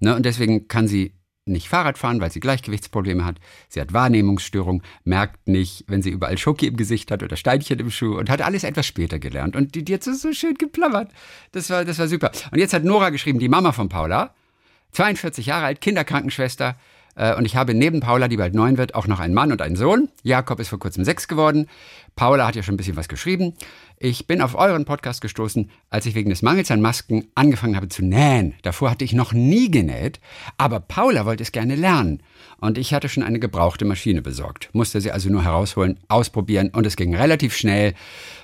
Ne? Und deswegen kann sie nicht Fahrrad fahren, weil sie Gleichgewichtsprobleme hat. Sie hat Wahrnehmungsstörung, merkt nicht, wenn sie überall Schoki im Gesicht hat oder Steinchen im Schuh und hat alles etwas später gelernt. Und die, die hat so, so schön geplappert. Das war, das war super. Und jetzt hat Nora geschrieben, die Mama von Paula, 42 Jahre alt, Kinderkrankenschwester, Und ich habe neben Paula, die bald neun wird, auch noch einen Mann und einen Sohn. Jakob ist vor kurzem sechs geworden. Paula hat ja schon ein bisschen was geschrieben. Ich bin auf euren Podcast gestoßen, als ich wegen des Mangels an Masken angefangen habe zu nähen. Davor hatte ich noch nie genäht, aber Paula wollte es gerne lernen. Und ich hatte schon eine gebrauchte Maschine besorgt. Musste sie also nur herausholen, ausprobieren und es ging relativ schnell.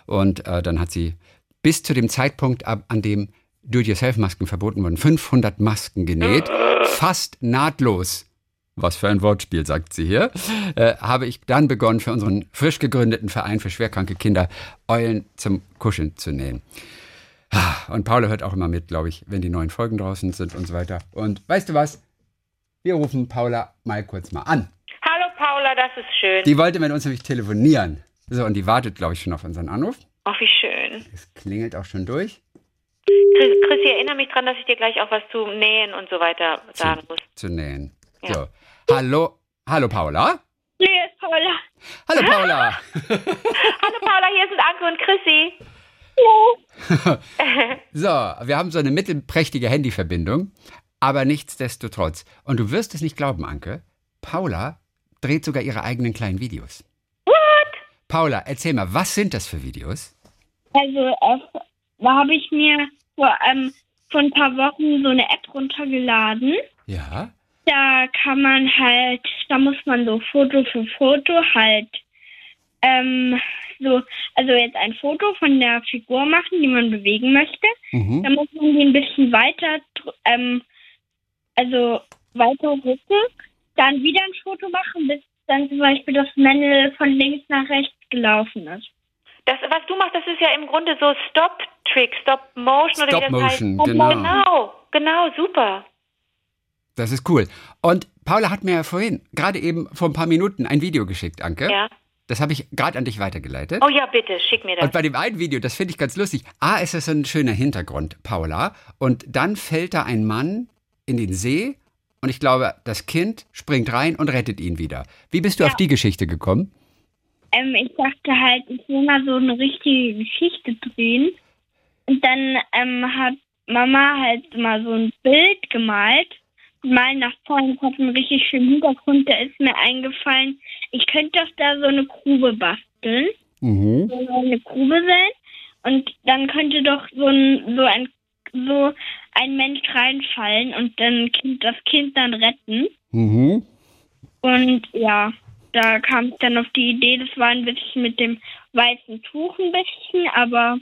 Und äh, dann hat sie bis zu dem Zeitpunkt, ab, an dem Do-it-yourself-Masken verboten wurden, 500 Masken genäht, fast nahtlos. Was für ein Wortspiel, sagt sie hier. Äh, habe ich dann begonnen, für unseren frisch gegründeten Verein für schwerkranke Kinder Eulen zum Kuscheln zu nähen. Ah, Und Paula hört auch immer mit, glaube ich, wenn die neuen Folgen draußen sind und so weiter. Und weißt du was? Wir rufen Paula mal kurz mal an.
Hallo Paula, das ist schön.
Die wollte mit uns nämlich telefonieren. So, und die wartet, glaube ich, schon auf unseren Anruf.
Ach, wie schön.
Es klingelt auch schon durch.
Chris, Chris, ich erinnere mich dran, dass ich dir gleich auch was zu nähen und so weiter sagen muss.
Zu nähen.
Ja.
So. Hallo, hallo Paula.
Nee, ist Paula.
Hallo Paula.
Hallo Paula, hier sind Anke und Chrissy.
So, wir haben so eine mittelprächtige Handyverbindung, aber nichtsdestotrotz. Und du wirst es nicht glauben, Anke, Paula dreht sogar ihre eigenen kleinen Videos.
What?
Paula, erzähl mal, was sind das für Videos?
Also, äh, da habe ich mir vor, ähm, vor ein paar Wochen so eine App runtergeladen.
Ja.
Da kann man halt, da muss man so Foto für Foto halt, ähm, so, also jetzt ein Foto von der Figur machen, die man bewegen möchte.
Mhm.
Da muss man die ein bisschen weiter, ähm, also weiter rücken, dann wieder ein Foto machen, bis dann zum Beispiel das Männle von links nach rechts gelaufen ist.
Das, was du machst, das ist ja im Grunde so Stop-Trick, Stop-Motion oder wie das
Stop-Motion,
heißt.
genau.
Genau, genau, super.
Das ist cool. Und Paula hat mir ja vorhin, gerade eben vor ein paar Minuten, ein Video geschickt, Anke.
Ja.
Das habe ich gerade an dich weitergeleitet.
Oh ja, bitte, schick mir das.
Und bei dem einen Video, das finde ich ganz lustig. A, ist das so ein schöner Hintergrund, Paula. Und dann fällt da ein Mann in den See und ich glaube, das Kind springt rein und rettet ihn wieder. Wie bist du auf die Geschichte gekommen?
Ähm, ich dachte halt, ich will mal so eine richtige Geschichte drehen. Und dann ähm, hat Mama halt mal so ein Bild gemalt. Mal nach vorne hat einen richtig schönen Hintergrund. Da ist mir eingefallen, ich könnte doch da so eine Grube basteln.
Mhm.
So eine Grube sein. Und dann könnte doch so ein, so ein, so ein Mensch reinfallen und dann kind, das Kind dann retten.
Mhm.
Und ja, da kam ich dann auf die Idee, das war ein bisschen mit dem weißen Tuch ein bisschen, aber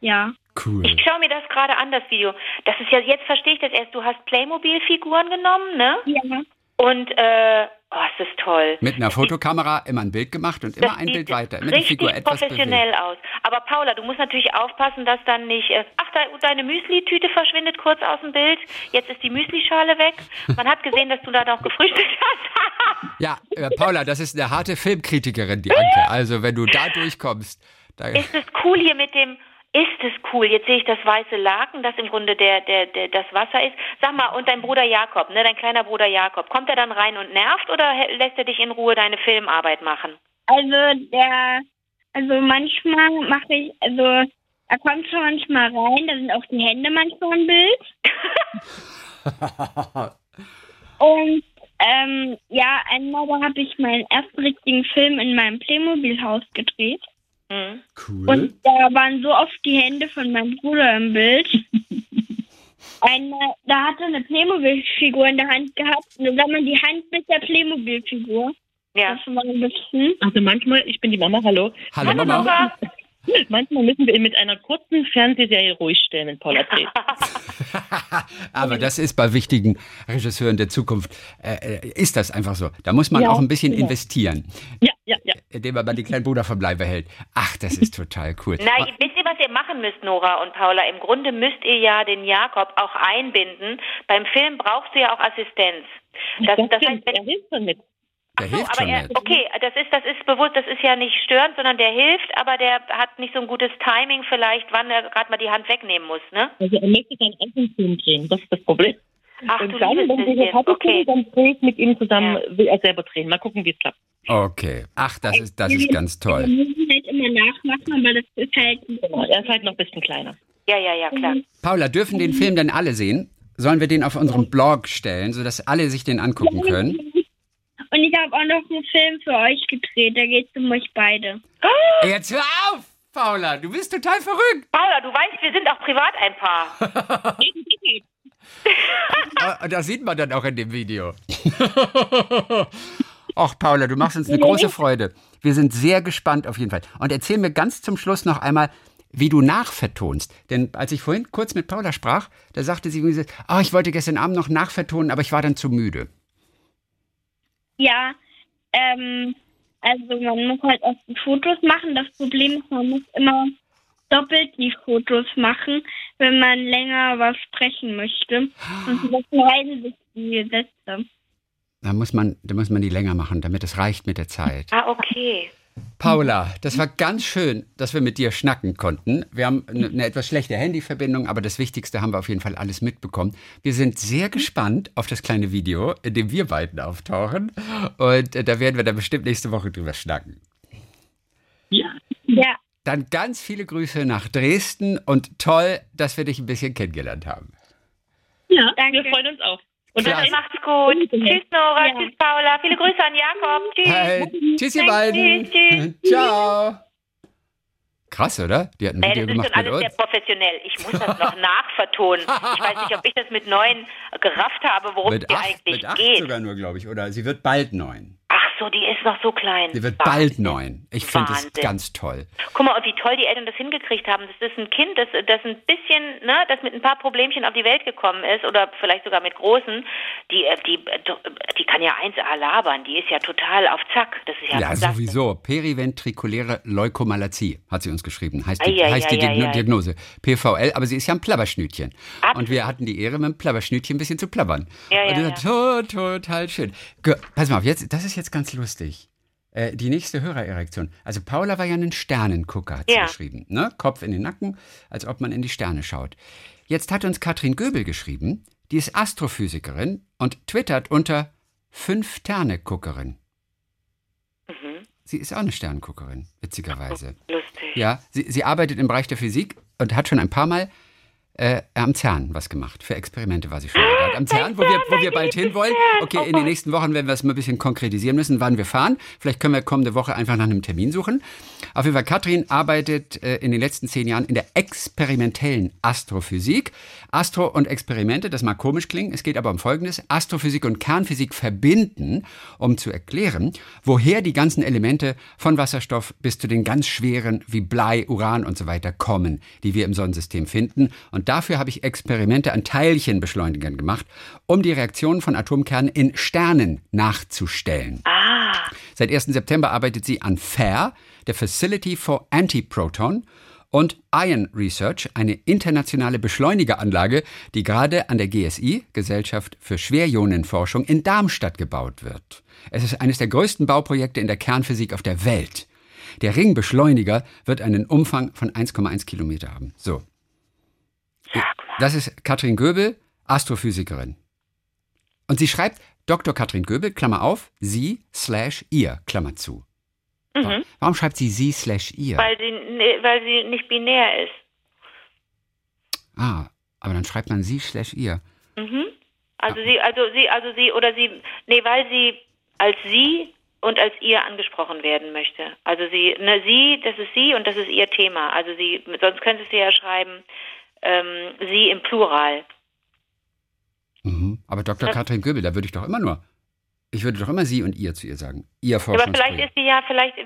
ja.
Cool.
Ich schaue mir das gerade an, das Video. Das ist ja, jetzt verstehe ich das erst. Du hast Playmobil-Figuren genommen, ne?
Ja.
Und, äh, oh, es ist toll.
Mit einer Fotokamera immer ein Bild gemacht und immer ein Bild weiter. Immer
richtig
Figur etwas
professionell
bewegt.
aus. Aber Paula, du musst natürlich aufpassen, dass dann nicht. Äh, ach, de, deine Müsli-Tüte verschwindet kurz aus dem Bild. Jetzt ist die Müslischale weg. Man hat gesehen, dass du da noch gefrühstückt hast.
Ja, äh, Paula, das ist eine harte Filmkritikerin, die Anke. Also, wenn du da durchkommst. Da,
ist es cool hier mit dem. Ist es cool? Jetzt sehe ich das weiße Laken, das im Grunde der, der, der, das Wasser ist. Sag mal, und dein Bruder Jakob, ne, dein kleiner Bruder Jakob, kommt er dann rein und nervt oder lässt er dich in Ruhe deine Filmarbeit machen?
Also der, also manchmal mache ich, also er kommt schon manchmal rein, da sind auch die Hände manchmal im Bild. Und ähm, ja, einmal habe ich meinen ersten richtigen Film in meinem Playmobil-Haus gedreht.
Hm.
cool.
Und da waren so oft die Hände von meinem Bruder im Bild. Eine, da hatte eine Playmobil-Figur in der Hand gehabt. Und dann sah man die Hand mit der Playmobil-Figur.
Ja.
Das war ein bisschen.
Also manchmal, ich bin die Mama, hallo.
Hallo
Hallo
Mama.
Mama.
Manchmal müssen wir ihn mit einer kurzen Fernsehserie ruhig stellen, wenn Paula dreht.
Aber das ist bei wichtigen Regisseuren der Zukunft, äh, äh, ist das einfach so. Da muss man
Ja,
auch ein bisschen
ja.
investieren,
Ja, ja, ja.
indem man den kleinen Bruder vom Leibe hält. Ach, das ist total cool.
Na, wisst ihr, was ihr machen müsst, Nora und Paula? Im Grunde müsst ihr ja den Jakob auch einbinden. Beim Film brauchst du ja auch Assistenz. Das,
Das,
das heißt, wenn,
er hilft schon mit.
Der
so,
hilft
aber
schon
er,
nicht.
okay, das ist, das ist bewusst, das ist ja nicht störend, sondern der hilft, aber der hat nicht so ein gutes Timing vielleicht, wann er gerade mal die Hand wegnehmen muss, ne?
Also er möchte seinen eigenen Film drehen, das ist das Problem.
Ach
Und
du
dann, wenn wir
bisschen.
fertig
Okay.
dann drehe ich mit ihm zusammen,
Ja.
will er selber drehen. Mal gucken, wie es klappt.
Okay. Ach, das ist, das ist ganz
Wir
toll.
müssen halt immer nachmachen, aber das ist halt.
Genau, er ist halt noch ein bisschen kleiner.
Ja, ja, ja, klar.
Paula, dürfen den Film denn alle sehen? Sollen wir den auf unserem Blog stellen, sodass alle sich den angucken können?
Ich habe auch noch einen Film für euch gedreht. Da geht es um euch beide.
Jetzt hör auf, Paula, du bist total verrückt.
Paula, du weißt, wir sind auch privat ein Paar.
Ah, Das sieht man dann auch in dem Video. Ach, Paula, du machst uns eine große Freude. Wir sind sehr gespannt auf jeden Fall. Und erzähl mir ganz zum Schluss noch einmal, wie du nachvertonst. Denn als ich vorhin kurz mit Paula sprach, da sagte sie, ah, ich wollte gestern Abend noch nachvertonen, aber ich war dann zu müde.
Ja, ähm, also man muss halt auch die Fotos machen. Das Problem ist, man muss immer doppelt die Fotos machen, wenn man länger was sprechen möchte. Und sie überschneiden sich die Sätze.
Da muss man, da muss man die länger machen, damit es reicht mit der Zeit.
Ah, okay.
Paula, das war ganz schön, dass wir mit dir schnacken konnten. Wir haben eine, etwas schlechte Handyverbindung, aber das Wichtigste haben wir auf jeden Fall alles mitbekommen. Wir sind sehr gespannt auf das kleine Video, in dem wir beiden auftauchen. Und äh, da werden wir dann bestimmt nächste Woche drüber schnacken.
Ja.
Ja,
Dann ganz viele Grüße nach Dresden und toll, dass wir dich ein bisschen kennengelernt haben.
Ja,
Danke.
wir freuen uns auch. Und dann
Macht's gut. Tschüss, Nora.
Ja.
Tschüss, Paula. Viele Grüße an Jakob. Tschüss.
Hey, tschüss, ihr beiden.
Tschüss,
Ciao. Krass, oder? Die hat ein Video
das ist
gemacht
schon
mit
alles sehr
uns.
professionell. Ich muss das noch nachvertonen. Ich weiß nicht, ob ich das mit neun gerafft habe, worum es
Mit
dir
acht,
eigentlich
mit acht
geht.
sogar nur, glaube ich. Oder sie wird bald neun.
So, die ist noch so klein.
Sie wird bald
Wahnsinn.
neun. Ich finde das ganz toll.
Guck mal, und wie toll die Eltern das hingekriegt haben. Das ist ein Kind, das, das ein bisschen, ne, das mit ein paar Problemchen auf die Welt gekommen ist oder vielleicht sogar mit großen. Die, äh, die, äh, die kann ja 1A labern. Die ist ja total auf Zack. Das ist ja,
Ja, sowieso. Periventrikuläre Leukomalazie hat sie uns geschrieben. Heißt die,
ei,
heißt die
ei, ei,
Diagno-
ei.
Diagnose. PVL, aber sie ist ja ein Plabberschnütchen.
Absolut.
Und wir hatten die Ehre, mit dem Plabberschnütchen ein bisschen zu plappern.
Ja,
Und
ja,
das war to- total schön. Pass mal auf, jetzt, das ist jetzt ganz lustig. Äh, die nächste Hörererektion. Also Paula war ja ein Sternengucker, hat sie
Ja.
geschrieben. Ne? Kopf in den Nacken, als ob man in die Sterne schaut. Jetzt hat uns Katrin Göbel geschrieben, die ist Astrophysikerin und twittert unter Fünf-Sterne-Guckerin.
Mhm.
Sie ist auch eine Sternenguckerin, witzigerweise.
Lustig.
Ja, sie, sie arbeitet im Bereich der Physik und hat schon ein paar Mal äh, am CERN was gemacht. Für Experimente war sie schon dort. Am CERN, wo wir, wo wir bald hinwollen. Okay, in den nächsten Wochen werden wir es mal ein bisschen konkretisieren müssen, wann wir fahren. Vielleicht können wir kommende Woche einfach nach einem Termin suchen. Auf jeden Fall, Katrin arbeitet äh, in den letzten zehn Jahren in der experimentellen Astrophysik. Astro und Experimente, das mag komisch klingen, es geht aber um Folgendes. Astrophysik und Kernphysik verbinden, um zu erklären, woher die ganzen Elemente von Wasserstoff bis zu den ganz schweren wie Blei, Uran und so weiter kommen, die wir im Sonnensystem finden. Und dafür habe ich Experimente an Teilchenbeschleunigern gemacht, um die Reaktionen von Atomkernen in Sternen nachzustellen.
Ah,
Seit 1. September arbeitet sie an FAIR, der Facility for Antiproton, und Ion Research, eine internationale Beschleunigeranlage, die gerade an der GSI, Gesellschaft für Schwerionenforschung, in Darmstadt gebaut wird. Es ist eines der größten Bauprojekte in der Kernphysik auf der Welt. Der Ringbeschleuniger wird einen Umfang von 1,1 Kilometer haben. So. Das ist Katrin Göbel, Astrophysikerin. Und sie schreibt Dr. Katrin Göbel, Klammer auf, sie slash ihr, Klammer zu.
mhm.
Warum schreibt sie sie slash ihr?
weil, sie, ne- weil sie nicht binär ist.
Ah, aber dann schreibt man sie slash ihr.
Mhm. Also sie, also sie, also sie oder sie, nee, weil sie als sie und als ihr angesprochen werden möchte. Also sie, ne, sie, das ist sie und das ist ihr Thema. Also sie, sonst könnte sie ja schreiben, ähm, sie im Plural.
Mhm. Aber Dr.
Ja.
Katrin Göbel, da würde ich doch immer nur, ich würde doch immer sie und ihr zu ihr sagen. Ihr
Aber vielleicht ist sie ja, vielleicht,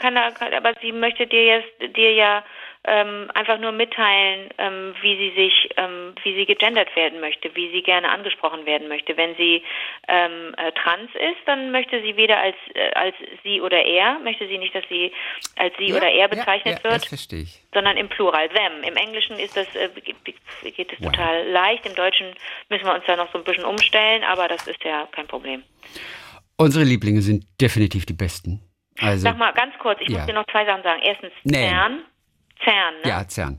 kann, er- kann, aber sie möchte dir jetzt, dir ja ähm, einfach nur mitteilen, ähm, wie sie sich, ähm, wie sie gegendert werden möchte, wie sie gerne angesprochen werden möchte. Wenn sie ähm, äh, trans ist, dann möchte sie weder als äh, als sie oder er, möchte sie nicht, dass sie als sie
Ja,
oder er
ja,
bezeichnet
ja,
wird,
verstehe ich.
sondern im Plural, them. Im Englischen ist das äh, geht, es
Wow.
total leicht. Im Deutschen müssen wir uns da noch so ein bisschen umstellen, aber das ist ja kein Problem.
Unsere Lieblinge sind definitiv die besten. Also,
Sag mal ganz kurz, ich
Ja.
muss dir noch zwei Sachen sagen. Erstens,
Nee.
CERN. CERN, ne?
ja, CERN.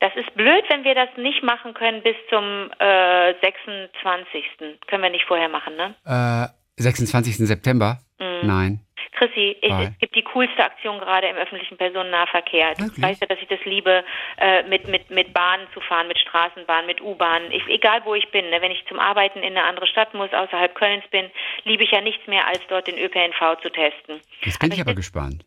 Das ist blöd, wenn wir das nicht machen können bis zum äh, 26. Können wir nicht vorher machen, ne?
Äh, 26. September?
Mhm.
Nein.
Chrissy, ich, es gibt die coolste Aktion gerade im öffentlichen Personennahverkehr. Du
Wirklich?
weißt ja, dass ich das liebe, äh, mit, mit, mit Bahnen zu fahren, mit Straßenbahnen, mit U-Bahnen. Egal wo ich bin, ne? wenn ich zum Arbeiten in eine andere Stadt muss, außerhalb Kölns bin, liebe ich ja nichts mehr, als dort den ÖPNV zu testen.
Jetzt bin
Also
ich aber gespannt.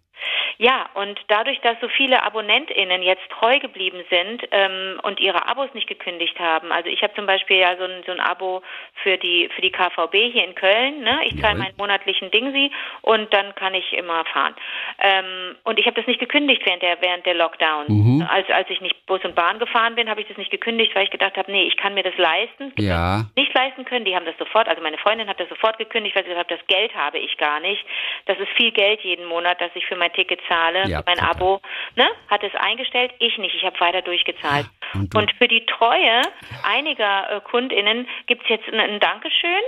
Ja, und dadurch, dass so viele AbonnentInnen jetzt treu geblieben sind ähm, und ihre Abos nicht gekündigt haben, also ich habe zum Beispiel ja so ein, so ein Abo für die für die KVB hier in Köln, ne? ich zahle meinen monatlichen Dingsi und dann kann ich immer fahren. Ähm, und ich habe das nicht gekündigt während der während der Lockdown.
Mhm.
Als als ich nicht Bus und Bahn gefahren bin, habe ich das nicht gekündigt, weil ich gedacht habe, nee, ich kann mir das leisten.
Ja.
nicht leisten können. Die haben das sofort, also meine Freundin hat das sofort gekündigt, weil sie gesagt hat, das Geld habe ich gar nicht. Das ist viel Geld jeden Monat, dass ich für mein Ticket zahle,
Ja,
für mein
super.
Abo. Ne? Hat es eingestellt, ich nicht. Ich habe weiter durchgezahlt.
Ah, und
Und, für die Treue einiger äh, KundInnen gibt es jetzt ein, ein Dankeschön.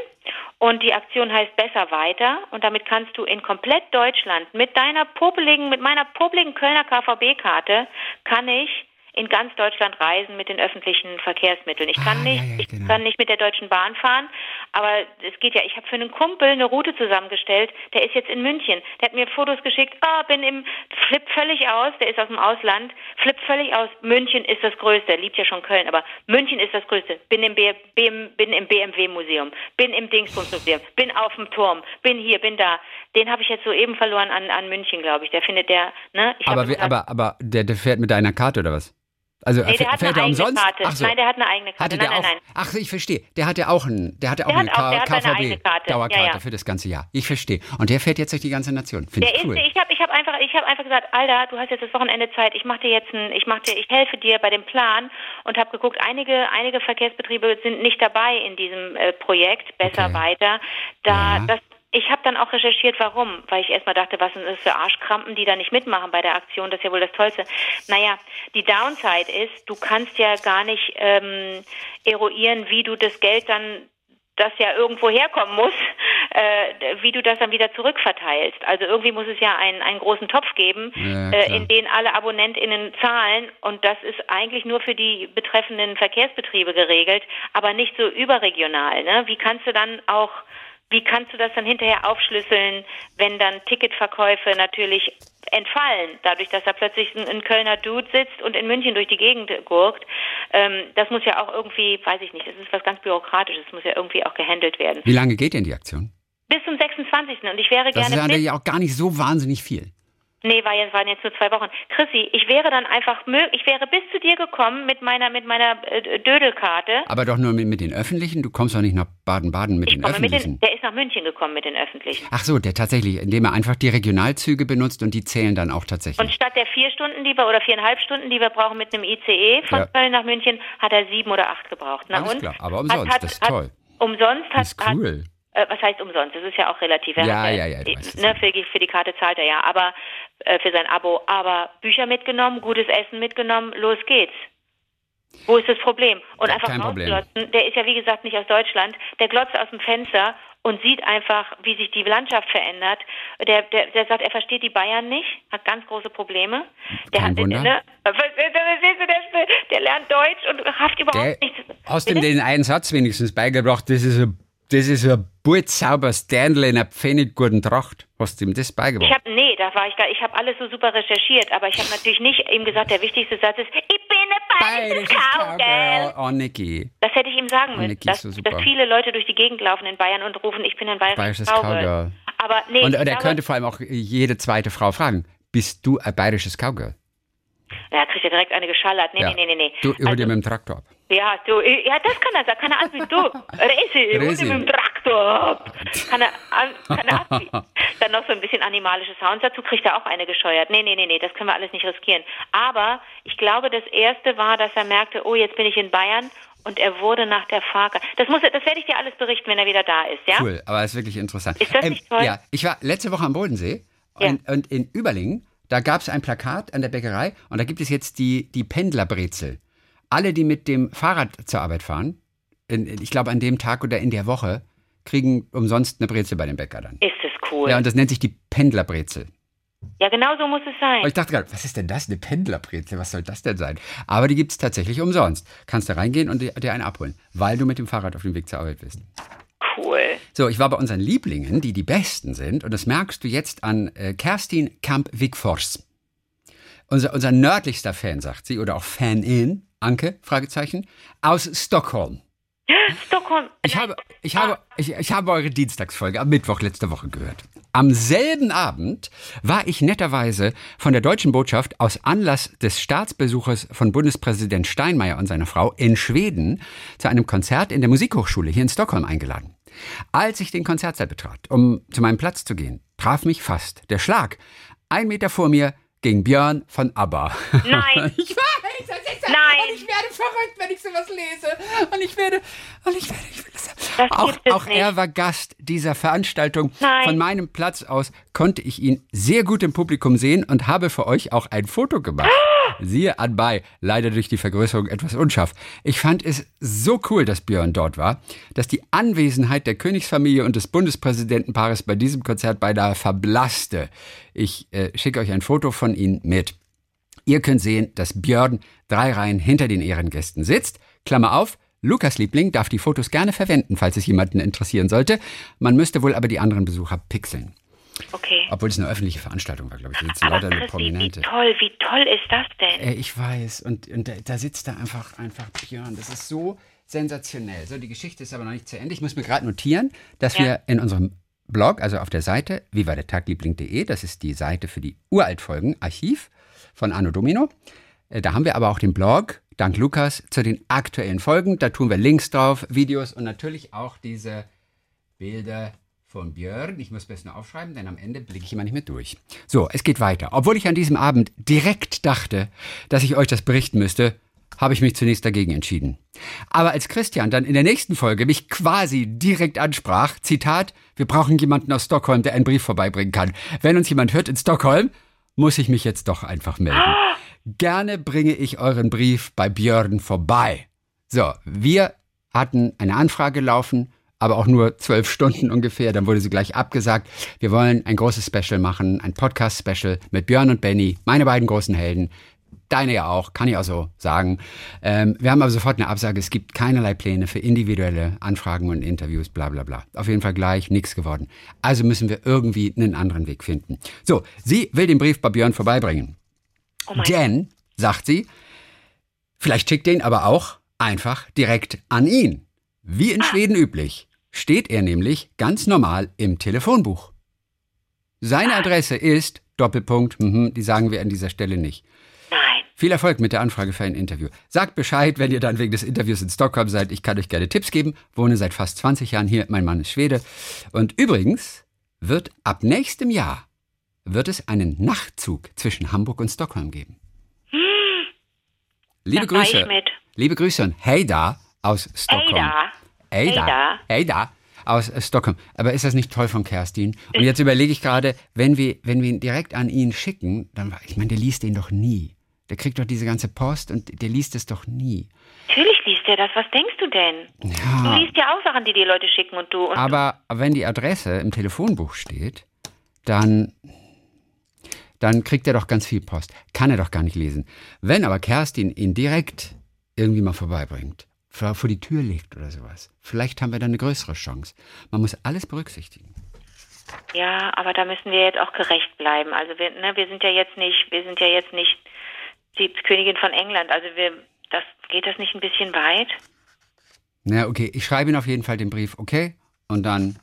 Und die Aktion heißt Besser weiter. Und damit kannst du in komplett Deutschland mit deiner popeligen, mit meiner popeligen Kölner KVB-Karte kann ich in ganz Deutschland reisen mit den öffentlichen Verkehrsmitteln. Ich kann
Ah,
nicht,
ja, ja,
ich
genau.
kann nicht mit der Deutschen Bahn fahren, aber es geht ja, ich habe für einen Kumpel eine Route zusammengestellt, der ist jetzt in München. Der hat mir Fotos geschickt, ah, bin im, flippt völlig aus, der ist aus dem Ausland, flippt völlig aus, München ist das Größte, er liebt ja schon Köln, aber München ist das Größte. Bin im, B, BM, bin im BMW-Museum, bin im Dingsbums-Museum, bin auf dem Turm, bin hier, bin da. Den habe ich jetzt soeben verloren an, an München, glaube ich. Der findet der, ne? Ich
Aber, wie,
gesagt,
aber, aber der, der fährt mit deiner Karte oder was? Also
nee, der
fährt
hat
fährt
eine
er
eigene
umsonst?
Karte.
Ach so.
Nein, der hat eine eigene Karte.
Hatte der
nein,
auch,
nein.
Ach, ich verstehe. Der hatte auch, ein, der hatte auch
Der
eine
auch- der hat seine
KVB
Karte.
Dauerkarte
Ja, ja.
für das ganze Jahr. Ich verstehe. Und der fährt jetzt durch die ganze Nation. Finde
Der
ich cool.
ist, ich habe ich hab einfach, ich habe einfach gesagt, Alter, du hast jetzt das Wochenende Zeit. Ich mache dir jetzt ein, ich mache dir, ich helfe dir bei dem Plan und habe geguckt, einige, einige Verkehrsbetriebe sind nicht dabei in diesem äh, Projekt. Besser
Okay.
weiter. Da,
Ja.
das, ich habe dann auch recherchiert, warum, weil ich erstmal dachte, was sind das für Arschkrampen, die da nicht mitmachen bei der Aktion. Das ist ja wohl das Tollste. Naja, die Downside ist, du kannst ja gar nicht ähm, eruieren, wie du das Geld dann das ja irgendwo herkommen muss, äh, wie du das dann wieder zurückverteilst. Also irgendwie muss es ja einen, einen großen Topf geben,
Ja,
äh, in den alle AbonnentInnen zahlen und das ist eigentlich nur für die betreffenden Verkehrsbetriebe geregelt, aber nicht so überregional. Ne? Wie kannst du dann auch wie kannst du das dann hinterher aufschlüsseln, wenn dann Ticketverkäufe natürlich entfallen, dadurch, dass da plötzlich ein, Kölner Dude sitzt und in München durch die Gegend gurkt? Ähm, das muss ja auch irgendwie, weiß ich nicht, das ist was ganz Bürokratisches, das muss ja irgendwie auch gehandelt werden.
Wie lange geht denn die Aktion?
Bis zum 26. und ich wäre
Das
gerne
ist
mit.
ja auch gar nicht so wahnsinnig viel.
Nee, war jetzt, waren jetzt nur zwei Wochen. Chrissy, ich wäre dann einfach ich wäre bis zu dir gekommen mit meiner mit meiner äh, Dödelkarte.
Aber doch nur mit, mit den Öffentlichen? Du kommst doch nicht nach Baden-Baden mit
Ich
den
komme mit
Öffentlichen.
den, der ist nach München gekommen mit den öffentlichen.
Ach so, der tatsächlich, indem er einfach die Regionalzüge benutzt und die zählen dann auch tatsächlich.
Und statt der vier Stunden, die wir oder viereinhalb Stunden, die wir brauchen mit einem ICE von
Ja.
Köln nach München, hat er sieben oder acht gebraucht. Na
Alles
und?
klar, aber umsonst,
Hat, hat,
das ist
hat,
toll.
Umsonst hat,
Das ist cool.
äh, was heißt umsonst? Das ist ja auch relativ.
Ja, ja, ja, weißt es
ne,
ja.
für, die- für die Karte zahlt er ja, aber äh, für sein Abo. Aber Bücher mitgenommen, gutes Essen mitgenommen, los geht's. Wo ist das Problem? Und einfach
kein Problem.
rausglotzen. Der ist ja wie gesagt nicht aus Deutschland. Der glotzt aus dem Fenster und sieht einfach, wie sich die Landschaft verändert. Der, der, der sagt, er versteht die Bayern nicht, hat ganz große Probleme. Der
Kein
hat,
Wunder.
Ne, der, der lernt Deutsch und rafft überhaupt nichts.
hast du ihm den einen Satz wenigstens beigebracht? Das ist ein, das ist ein sauber Stanley in einer pfennigguten Tracht. Hast du ihm das
Ich
beigebracht?
habe nee, da war ich da. Ich habe alles so super recherchiert, aber ich habe natürlich nicht ihm gesagt. Der wichtigste Satz ist: Ich bin ein bayerisches Cowgirl.
Oh, Niki.
Das hätte ich ihm sagen
Oh,
müssen, dass,
ist so super.
dass viele Leute durch die Gegend laufen in Bayern und rufen: Ich bin ein bayerisches, Cowgirl. Aber nee,
Und,
ich
und er könnte vor allem auch jede zweite Frau fragen: Bist du ein bayerisches Cowgirl?
ja, kriegt er direkt eine geschallert. Nee,
Ja.
nee, nee, nee.
Du, ich hol dir
Also,
mit dem Traktor ab.
Ja, du, ja, das kann er sagen. Kann er anbieten. Du, Resi,
Resi.
mit dem Traktor ab. Kann er, an, kann er anbieten. Dann noch so ein bisschen animalische Sounds dazu, kriegt er auch eine gescheuert. Nee, nee, nee, nee, das können wir alles nicht riskieren. Aber ich glaube, das Erste war, dass er merkte, oh, jetzt bin ich in Bayern und er wurde nach der Fahrkarte. Das muss, das werde ich dir alles berichten, wenn er wieder da ist, ja?
Cool, aber ist wirklich interessant.
Ist das nicht toll?
Ja, ich war letzte Woche am Bodensee
Ja.
und, und in Überlingen, da gab es ein Plakat an der Bäckerei und da gibt es jetzt die, die Pendlerbrezel. Alle, die mit dem Fahrrad zur Arbeit fahren, ich glaube an dem Tag oder in der Woche, kriegen umsonst eine Brezel bei dem Bäcker dann.
Ist es cool.
Ja,
Ja,
und das nennt sich die Pendlerbrezel.
genau so muss es sein.
Und ich dachte gerade, was ist denn das? Eine Pendlerbrezel? Was soll das denn sein? Aber die gibt es tatsächlich umsonst. Kannst da reingehen und dir dir eine abholen, weil du mit dem Fahrrad auf dem Weg zur Arbeit bist.
cool.
So, ich war bei unseren Lieblingen, die die besten sind, und das merkst du jetzt an äh, Kerstin Kamp-Wigfors. Unser, unser nördlichster Fan, sagt sie, oder auch Fanin, Anke, Fragezeichen, aus Stockholm.
Stockholm.
Ich habe, ich, habe, ich, ich habe eure Dienstagsfolge am Mittwoch letzte Woche gehört. Am selben Abend war ich netterweise von der deutschen Botschaft aus Anlass des Staatsbesuches von Bundespräsident Steinmeier und seiner Frau in Schweden zu einem Konzert in der Musikhochschule hier in Stockholm eingeladen. Als ich den Konzertsaal betrat, um zu meinem Platz zu gehen, traf mich fast der Schlag. Ein Meter vor mir ging Björn von ABBA.
Nein.
Ich weiß, das ist
Nein.
Und ich werde verrückt, wenn ich sowas lese. Und ich werde, und ich werde, ich. Das auch auch er war Gast dieser Veranstaltung.
Nein.
Von meinem Platz aus konnte ich ihn sehr gut im Publikum sehen und habe für euch auch ein Foto gemacht. Siehe anbei, leider durch die Vergrößerung etwas unscharf. Ich fand es so cool, dass Björn dort war, dass die Anwesenheit der Königsfamilie und des Bundespräsidentenpaares bei diesem Konzert beinahe verblasste. Ich äh, schicke euch ein Foto von ihnen mit. Ihr könnt sehen, dass Björn drei Reihen hinter den Ehrengästen sitzt. Klammer auf, Lukas Liebling darf die Fotos gerne verwenden, falls es jemanden interessieren sollte. Man müsste wohl aber die anderen Besucher pixeln.
Okay.
Obwohl es eine öffentliche Veranstaltung war, glaube ich. Da sitzen lauter
Christi,
Prominente.
wie toll, wie toll ist das denn?
Äh, ich weiß. Und, und da, da sitzt da einfach, einfach Björn. Das ist so sensationell. So, die Geschichte ist aber noch nicht zu Ende. Ich muss mir gerade notieren, dass
Ja.
wir in unserem Blog, also auf der Seite vivadertagliebling.de, das ist die Seite für die Uraltfolgen, Archiv von Anno Domino. Äh, Da haben wir aber auch den Blog, dank Lukas, zu den aktuellen Folgen. Da tun wir Links drauf, Videos und natürlich auch diese Bilder von Björn. Ich muss es besser aufschreiben, denn am Ende blicke ich immer nicht mehr durch. So, es geht weiter. Obwohl ich an diesem Abend direkt dachte, dass ich euch das berichten müsste, habe ich mich zunächst dagegen entschieden. Aber als Christian dann in der nächsten Folge mich quasi direkt ansprach, Zitat, wir brauchen jemanden aus Stockholm, der einen Brief vorbeibringen kann. Wenn uns jemand hört in Stockholm, muss ich mich jetzt doch einfach melden. Gerne bringe ich euren Brief bei Björn vorbei. So, wir hatten eine Anfrage laufen, aber auch nur zwölf Stunden ungefähr. Dann wurde sie gleich abgesagt. Wir wollen ein großes Special machen, ein Podcast-Special mit Björn und Benny, meine beiden großen Helden. Deine ja auch, kann ich auch so sagen. Ähm, wir haben aber sofort eine Absage. Es gibt keinerlei Pläne für individuelle Anfragen und Interviews, bla bla bla. Auf jeden Fall gleich nichts geworden. Also müssen wir irgendwie einen anderen Weg finden. So, sie will den Brief bei Björn vorbeibringen.
Oh
Denn, sagt sie, vielleicht schickt den aber auch einfach direkt an ihn. Wie in Schweden üblich, steht er nämlich ganz normal im Telefonbuch. Seine Adresse ist Doppelpunkt, mhm, die sagen wir an dieser Stelle nicht. Viel Erfolg mit der Anfrage für ein Interview. Sagt Bescheid, wenn ihr dann wegen des Interviews in Stockholm seid. Ich kann euch gerne Tipps geben. Wohne seit fast 20 Jahren hier. Mein Mann ist Schwede. Und übrigens wird ab nächstem Jahr wird es einen Nachtzug zwischen Hamburg und Stockholm geben. Liebe
Da
Grüße. Liebe Grüße und hey da aus Stockholm. Hey da.
Hey da.
Hey da. Aus Stockholm. Aber ist das nicht toll von Kerstin? Und jetzt überlege ich gerade, wenn wir, wenn wir ihn direkt an ihn schicken, dann, ich meine, der liest den doch nie. Der kriegt doch diese ganze Post und der liest es doch nie.
Natürlich liest er das. Was denkst du denn? Du
Ja.
liest ja auch Sachen, die die Leute schicken und du. Und
Aber wenn die Adresse im Telefonbuch steht, dann, dann kriegt er doch ganz viel Post. Kann er doch gar nicht lesen. Wenn aber Kerstin ihn direkt irgendwie mal vorbeibringt, vor vor die Tür legt oder sowas, vielleicht haben wir dann eine größere Chance. Man muss alles berücksichtigen.
Ja, aber da müssen wir jetzt auch gerecht bleiben. Also wir, ne, wir sind ja jetzt nicht, wir sind ja jetzt nicht die Königin von England. Also wir, das geht das nicht ein bisschen weit?
Na, okay, ich schreibe ihm auf jeden Fall den Brief, okay? Und dann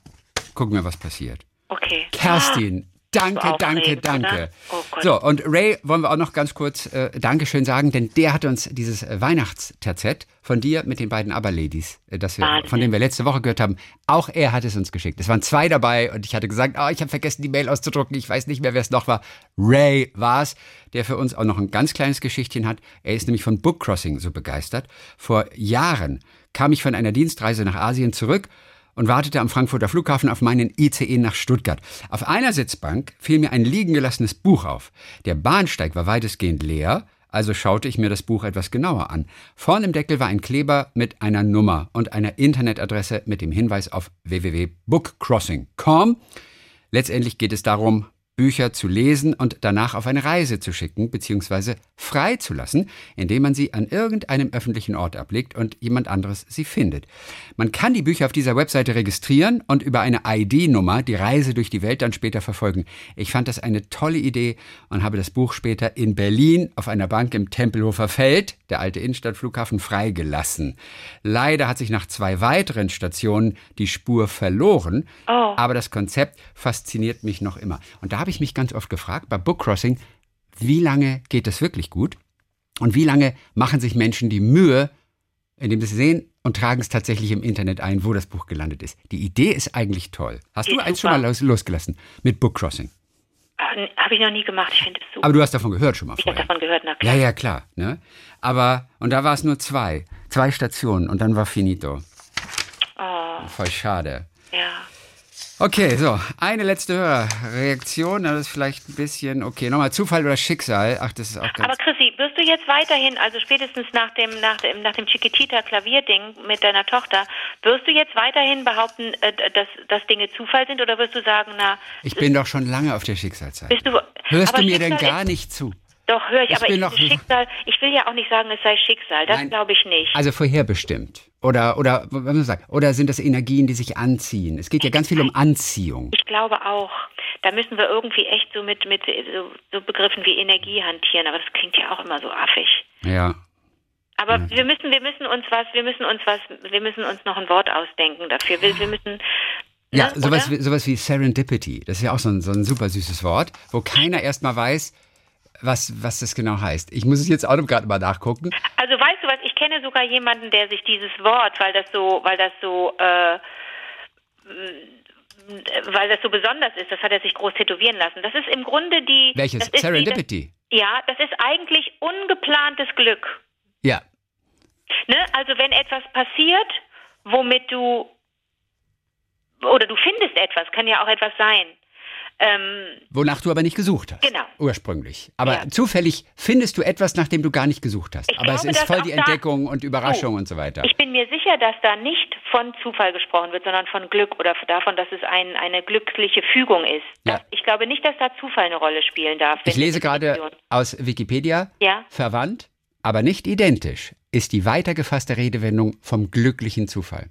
gucken wir, was passiert.
Okay.
Kerstin, danke, danke,
aufregend,
danke.
oder? Oh
so, und Ray wollen wir auch noch ganz kurz äh, Dankeschön sagen, denn der hat uns dieses äh, Weihnachtsterzett von dir mit den beiden ABBA-Ladies, äh, das wir,
Wahnsinn.
von dem wir letzte Woche gehört haben, auch er hat es uns geschickt. Es waren zwei dabei und ich hatte gesagt, oh, ich habe vergessen, die Mail auszudrucken. Ich weiß nicht mehr, wer es noch war. Ray war es, der für uns auch noch ein ganz kleines Geschichtchen hat. Er ist nämlich von Book Crossing so begeistert. Vor Jahren kam ich von einer Dienstreise nach Asien zurück und wartete am Frankfurter Flughafen auf meinen ICE nach Stuttgart. Auf einer Sitzbank fiel mir ein liegen gelassenes Buch auf. Der Bahnsteig war weitestgehend leer, also schaute ich mir das Buch etwas genauer an. Vorn im Deckel war ein Kleber mit einer Nummer und einer Internetadresse mit dem Hinweis auf www.bookcrossing.com. Letztendlich geht es darum, Bücher zu lesen und danach auf eine Reise zu schicken bzw. freizulassen, indem man sie an irgendeinem öffentlichen Ort ablegt und jemand anderes sie findet. Man kann die Bücher auf dieser Webseite registrieren und über eine ID-Nummer die Reise durch die Welt dann später verfolgen. Ich fand das eine tolle Idee und habe das Buch später in Berlin auf einer Bank im Tempelhofer Feld, der alte Innenstadtflughafen, freigelassen. Leider hat sich nach zwei weiteren Stationen die Spur verloren,
Oh.
aber das Konzept fasziniert mich noch immer. Und da habe ich mich ganz oft gefragt, bei Bookcrossing, wie lange geht das wirklich gut? Und wie lange machen sich Menschen die Mühe, indem sie sehen und tragen es tatsächlich im Internet ein, wo das Buch gelandet ist? Die Idee ist eigentlich toll. Hast du eins schon mal los, losgelassen mit Bookcrossing?
Habe ich noch nie gemacht. Ich finde es super.
Aber du hast davon gehört schon mal
ich habe
vorher.
davon gehört, na
Ja,
klar.
ja, klar. Ne? Aber, und da war es nur zwei. Zwei Stationen und dann war finito.
Oh,
Voll schade. Okay, so, eine letzte Hörerreaktion, das ist vielleicht ein bisschen, okay, nochmal Zufall oder Schicksal. Ach, das ist auch ganz...
Aber Chrissy, wirst du jetzt weiterhin, also spätestens nach dem, nach dem, nach dem Chiquitita-Klavierding mit deiner Tochter, wirst du jetzt weiterhin behaupten, äh, dass, dass Dinge Zufall sind oder wirst du sagen, na,
ich bin doch schon lange auf der Schicksalseite.
bist du.
Hörst du mir denn
Schicksal
gar
ist,
nicht zu?
Doch, höre ich,
Ich
aber
bin
ich, Schicksal, ich will ja auch nicht sagen, es sei Schicksal, das glaube ich nicht.
Also vorherbestimmt. Oder, oder, wenn man sagt, oder sind das Energien, die sich anziehen? Es geht ja ganz viel um Anziehung.
Ich glaube auch. Da müssen wir irgendwie echt so mit, mit so, so Begriffen wie Energie hantieren, aber das klingt ja auch immer so affig.
Ja.
Aber wir müssen, wir müssen uns was, wir müssen uns was, wir müssen uns noch ein Wort ausdenken dafür. Wir, wir müssen.
Ja,
ne,
sowas
oder?
wie, sowas wie Serendipity. Das ist ja auch so ein, so ein super süßes Wort, wo keiner erstmal weiß, was, was das genau heißt. Ich muss es jetzt auch noch gerade mal nachgucken.
Also weißt du was, ich kenne sogar jemanden, der sich dieses Wort, weil das so, weil das so, äh, weil das so besonders ist, das hat er sich groß tätowieren lassen. Das ist im Grunde die.
Welches?
Das
Serendipity.
Die, ja, das ist eigentlich ungeplantes Glück.
Ja.
Ne? Also wenn etwas passiert, womit du oder du findest etwas, kann ja auch etwas sein. Ähm,
Wonach du aber nicht gesucht hast.
Genau.
Ursprünglich. Aber
Ja.
zufällig findest du etwas, nachdem du gar nicht gesucht hast.
Ich
aber es
glaube,
ist
dass
voll die Entdeckung und Überraschung
Oh.
und so weiter.
ich bin mir sicher, dass da nicht von Zufall gesprochen wird, sondern von Glück oder davon, dass es ein, eine glückliche Fügung ist.
Ja.
Ich glaube nicht, dass da Zufall eine Rolle spielen darf.
Ich lese gerade aus Wikipedia.
Ja.
Verwandt, aber nicht identisch, ist die weitergefasste Redewendung vom glücklichen Zufall.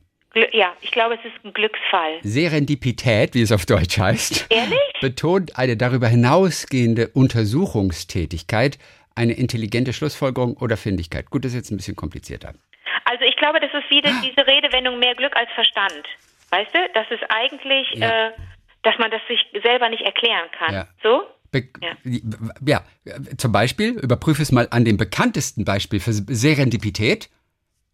Ja, ich glaube, es ist ein Glücksfall.
Serendipität, wie es auf Deutsch heißt,
Ehrlich?
betont eine darüber hinausgehende Untersuchungstätigkeit, eine intelligente Schlussfolgerung oder Findigkeit. Gut, das ist jetzt ein bisschen komplizierter.
Also ich glaube, das ist wieder diese Redewendung mehr Glück als Verstand. Weißt du? Das ist eigentlich,
Ja.
äh, dass man das sich selber nicht erklären kann.
Ja.
So?
Be
Ja.
ja. zum Beispiel, überprüfe es mal an dem bekanntesten Beispiel für Serendipität,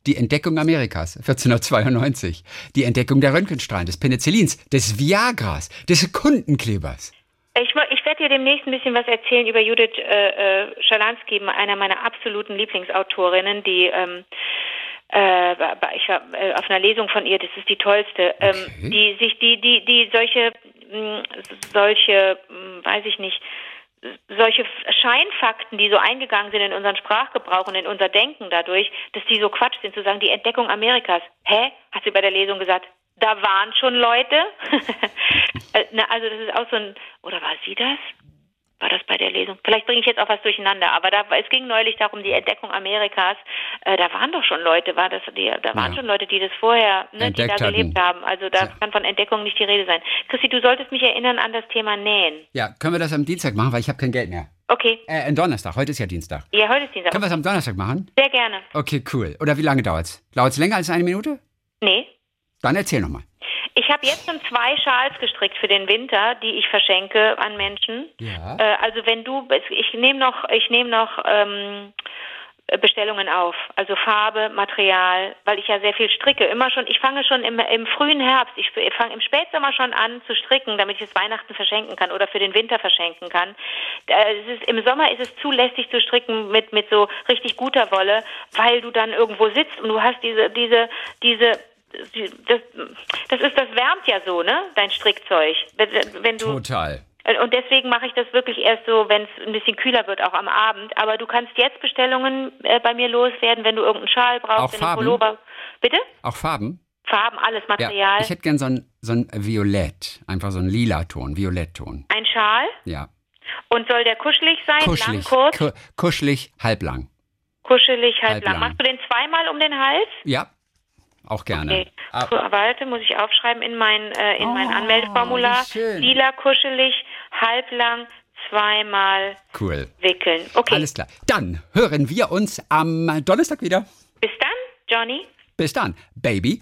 die Entdeckung Amerikas, 1492. Die Entdeckung der Röntgenstrahlen, des Penicillins, des Viagras, des Sekundenklebers.
Ich, ich werde dir demnächst ein bisschen was erzählen über Judith äh, äh, Schalansky, einer meiner absoluten Lieblingsautorinnen, die ähm, äh, ich war äh, auf einer Lesung von ihr, das ist die tollste, ähm,
Okay.
die sich, die, die, die solche, mh, solche, mh, weiß ich nicht, solche Scheinfakten, die so eingegangen sind in unseren Sprachgebrauch und in unser Denken dadurch, dass die so Quatsch sind, zu sagen, die Entdeckung Amerikas. Hä? Hat sie bei der Lesung gesagt, da waren schon Leute? Äh, also das ist auch so ein, oder war sie das? War das bei der Lesung? Vielleicht bringe ich jetzt auch was durcheinander, aber da, es ging neulich darum, die Entdeckung Amerikas. Äh, da waren doch schon Leute, war das, die, da waren
Ja.
schon Leute, die das vorher, ne, die da
hatten.
gelebt haben. Also da
Ja.
kann von Entdeckung nicht die Rede sein. Christi, du solltest mich erinnern an das Thema Nähen.
Ja, können wir das am Dienstag machen, weil ich habe kein Geld mehr.
Okay,
Äh, am Donnerstag, heute ist ja Dienstag.
ja, heute ist Dienstag.
Können wir es am Donnerstag machen?
Sehr gerne.
Okay, cool. Oder wie lange dauert's? Dauert's länger als eine Minute?
Nee.
Dann erzähl nochmal.
Ich habe jetzt schon zwei Schals gestrickt für den Winter, die ich verschenke an Menschen.
Ja.
Äh, also wenn du, ich nehme noch, ich nehme noch ähm, Bestellungen auf, also Farbe, Material, weil ich ja sehr viel stricke. Immer schon, ich fange schon im, im frühen Herbst, ich fange im Spätsommer schon an zu stricken, damit ich es Weihnachten verschenken kann oder für den Winter verschenken kann. Äh, ist, Im Sommer ist es zu lästig zu stricken mit mit so richtig guter Wolle, weil du dann irgendwo sitzt und du hast diese diese diese das, das ist, das wärmt ja so, ne? Dein Strickzeug. Wenn, wenn du,
Total.
und deswegen mache ich das wirklich erst so, wenn es ein bisschen kühler wird, auch am Abend. Aber du kannst jetzt Bestellungen äh, bei mir loswerden, wenn du irgendeinen Schal brauchst,
Auch
wenn
Farben?
Pullover. Bitte?
Auch Farben?
Farben, alles
Ja,
Material.
ich hätte gern so ein, so ein Violett, einfach so ein lila Ton, Violettton.
ein Schal.
Ja,
Und soll der kuschelig sein?
kuschelig,
Lang, kurz?
ku kuschelig, halblang.
kuschelig, halb,
halb.
Machst du den zweimal um den Hals?
Ja, auch gerne.
Okay.
Ah,
Warte, muss ich aufschreiben in mein, äh, in mein
Oh,
Anmeldeformular.
wie schön.
Lila, kuschelig, halblang, zweimal
cool.
wickeln. Okay.
Alles klar. Dann hören wir uns am Donnerstag wieder.
Bis dann, Johnny.
Bis dann, Baby.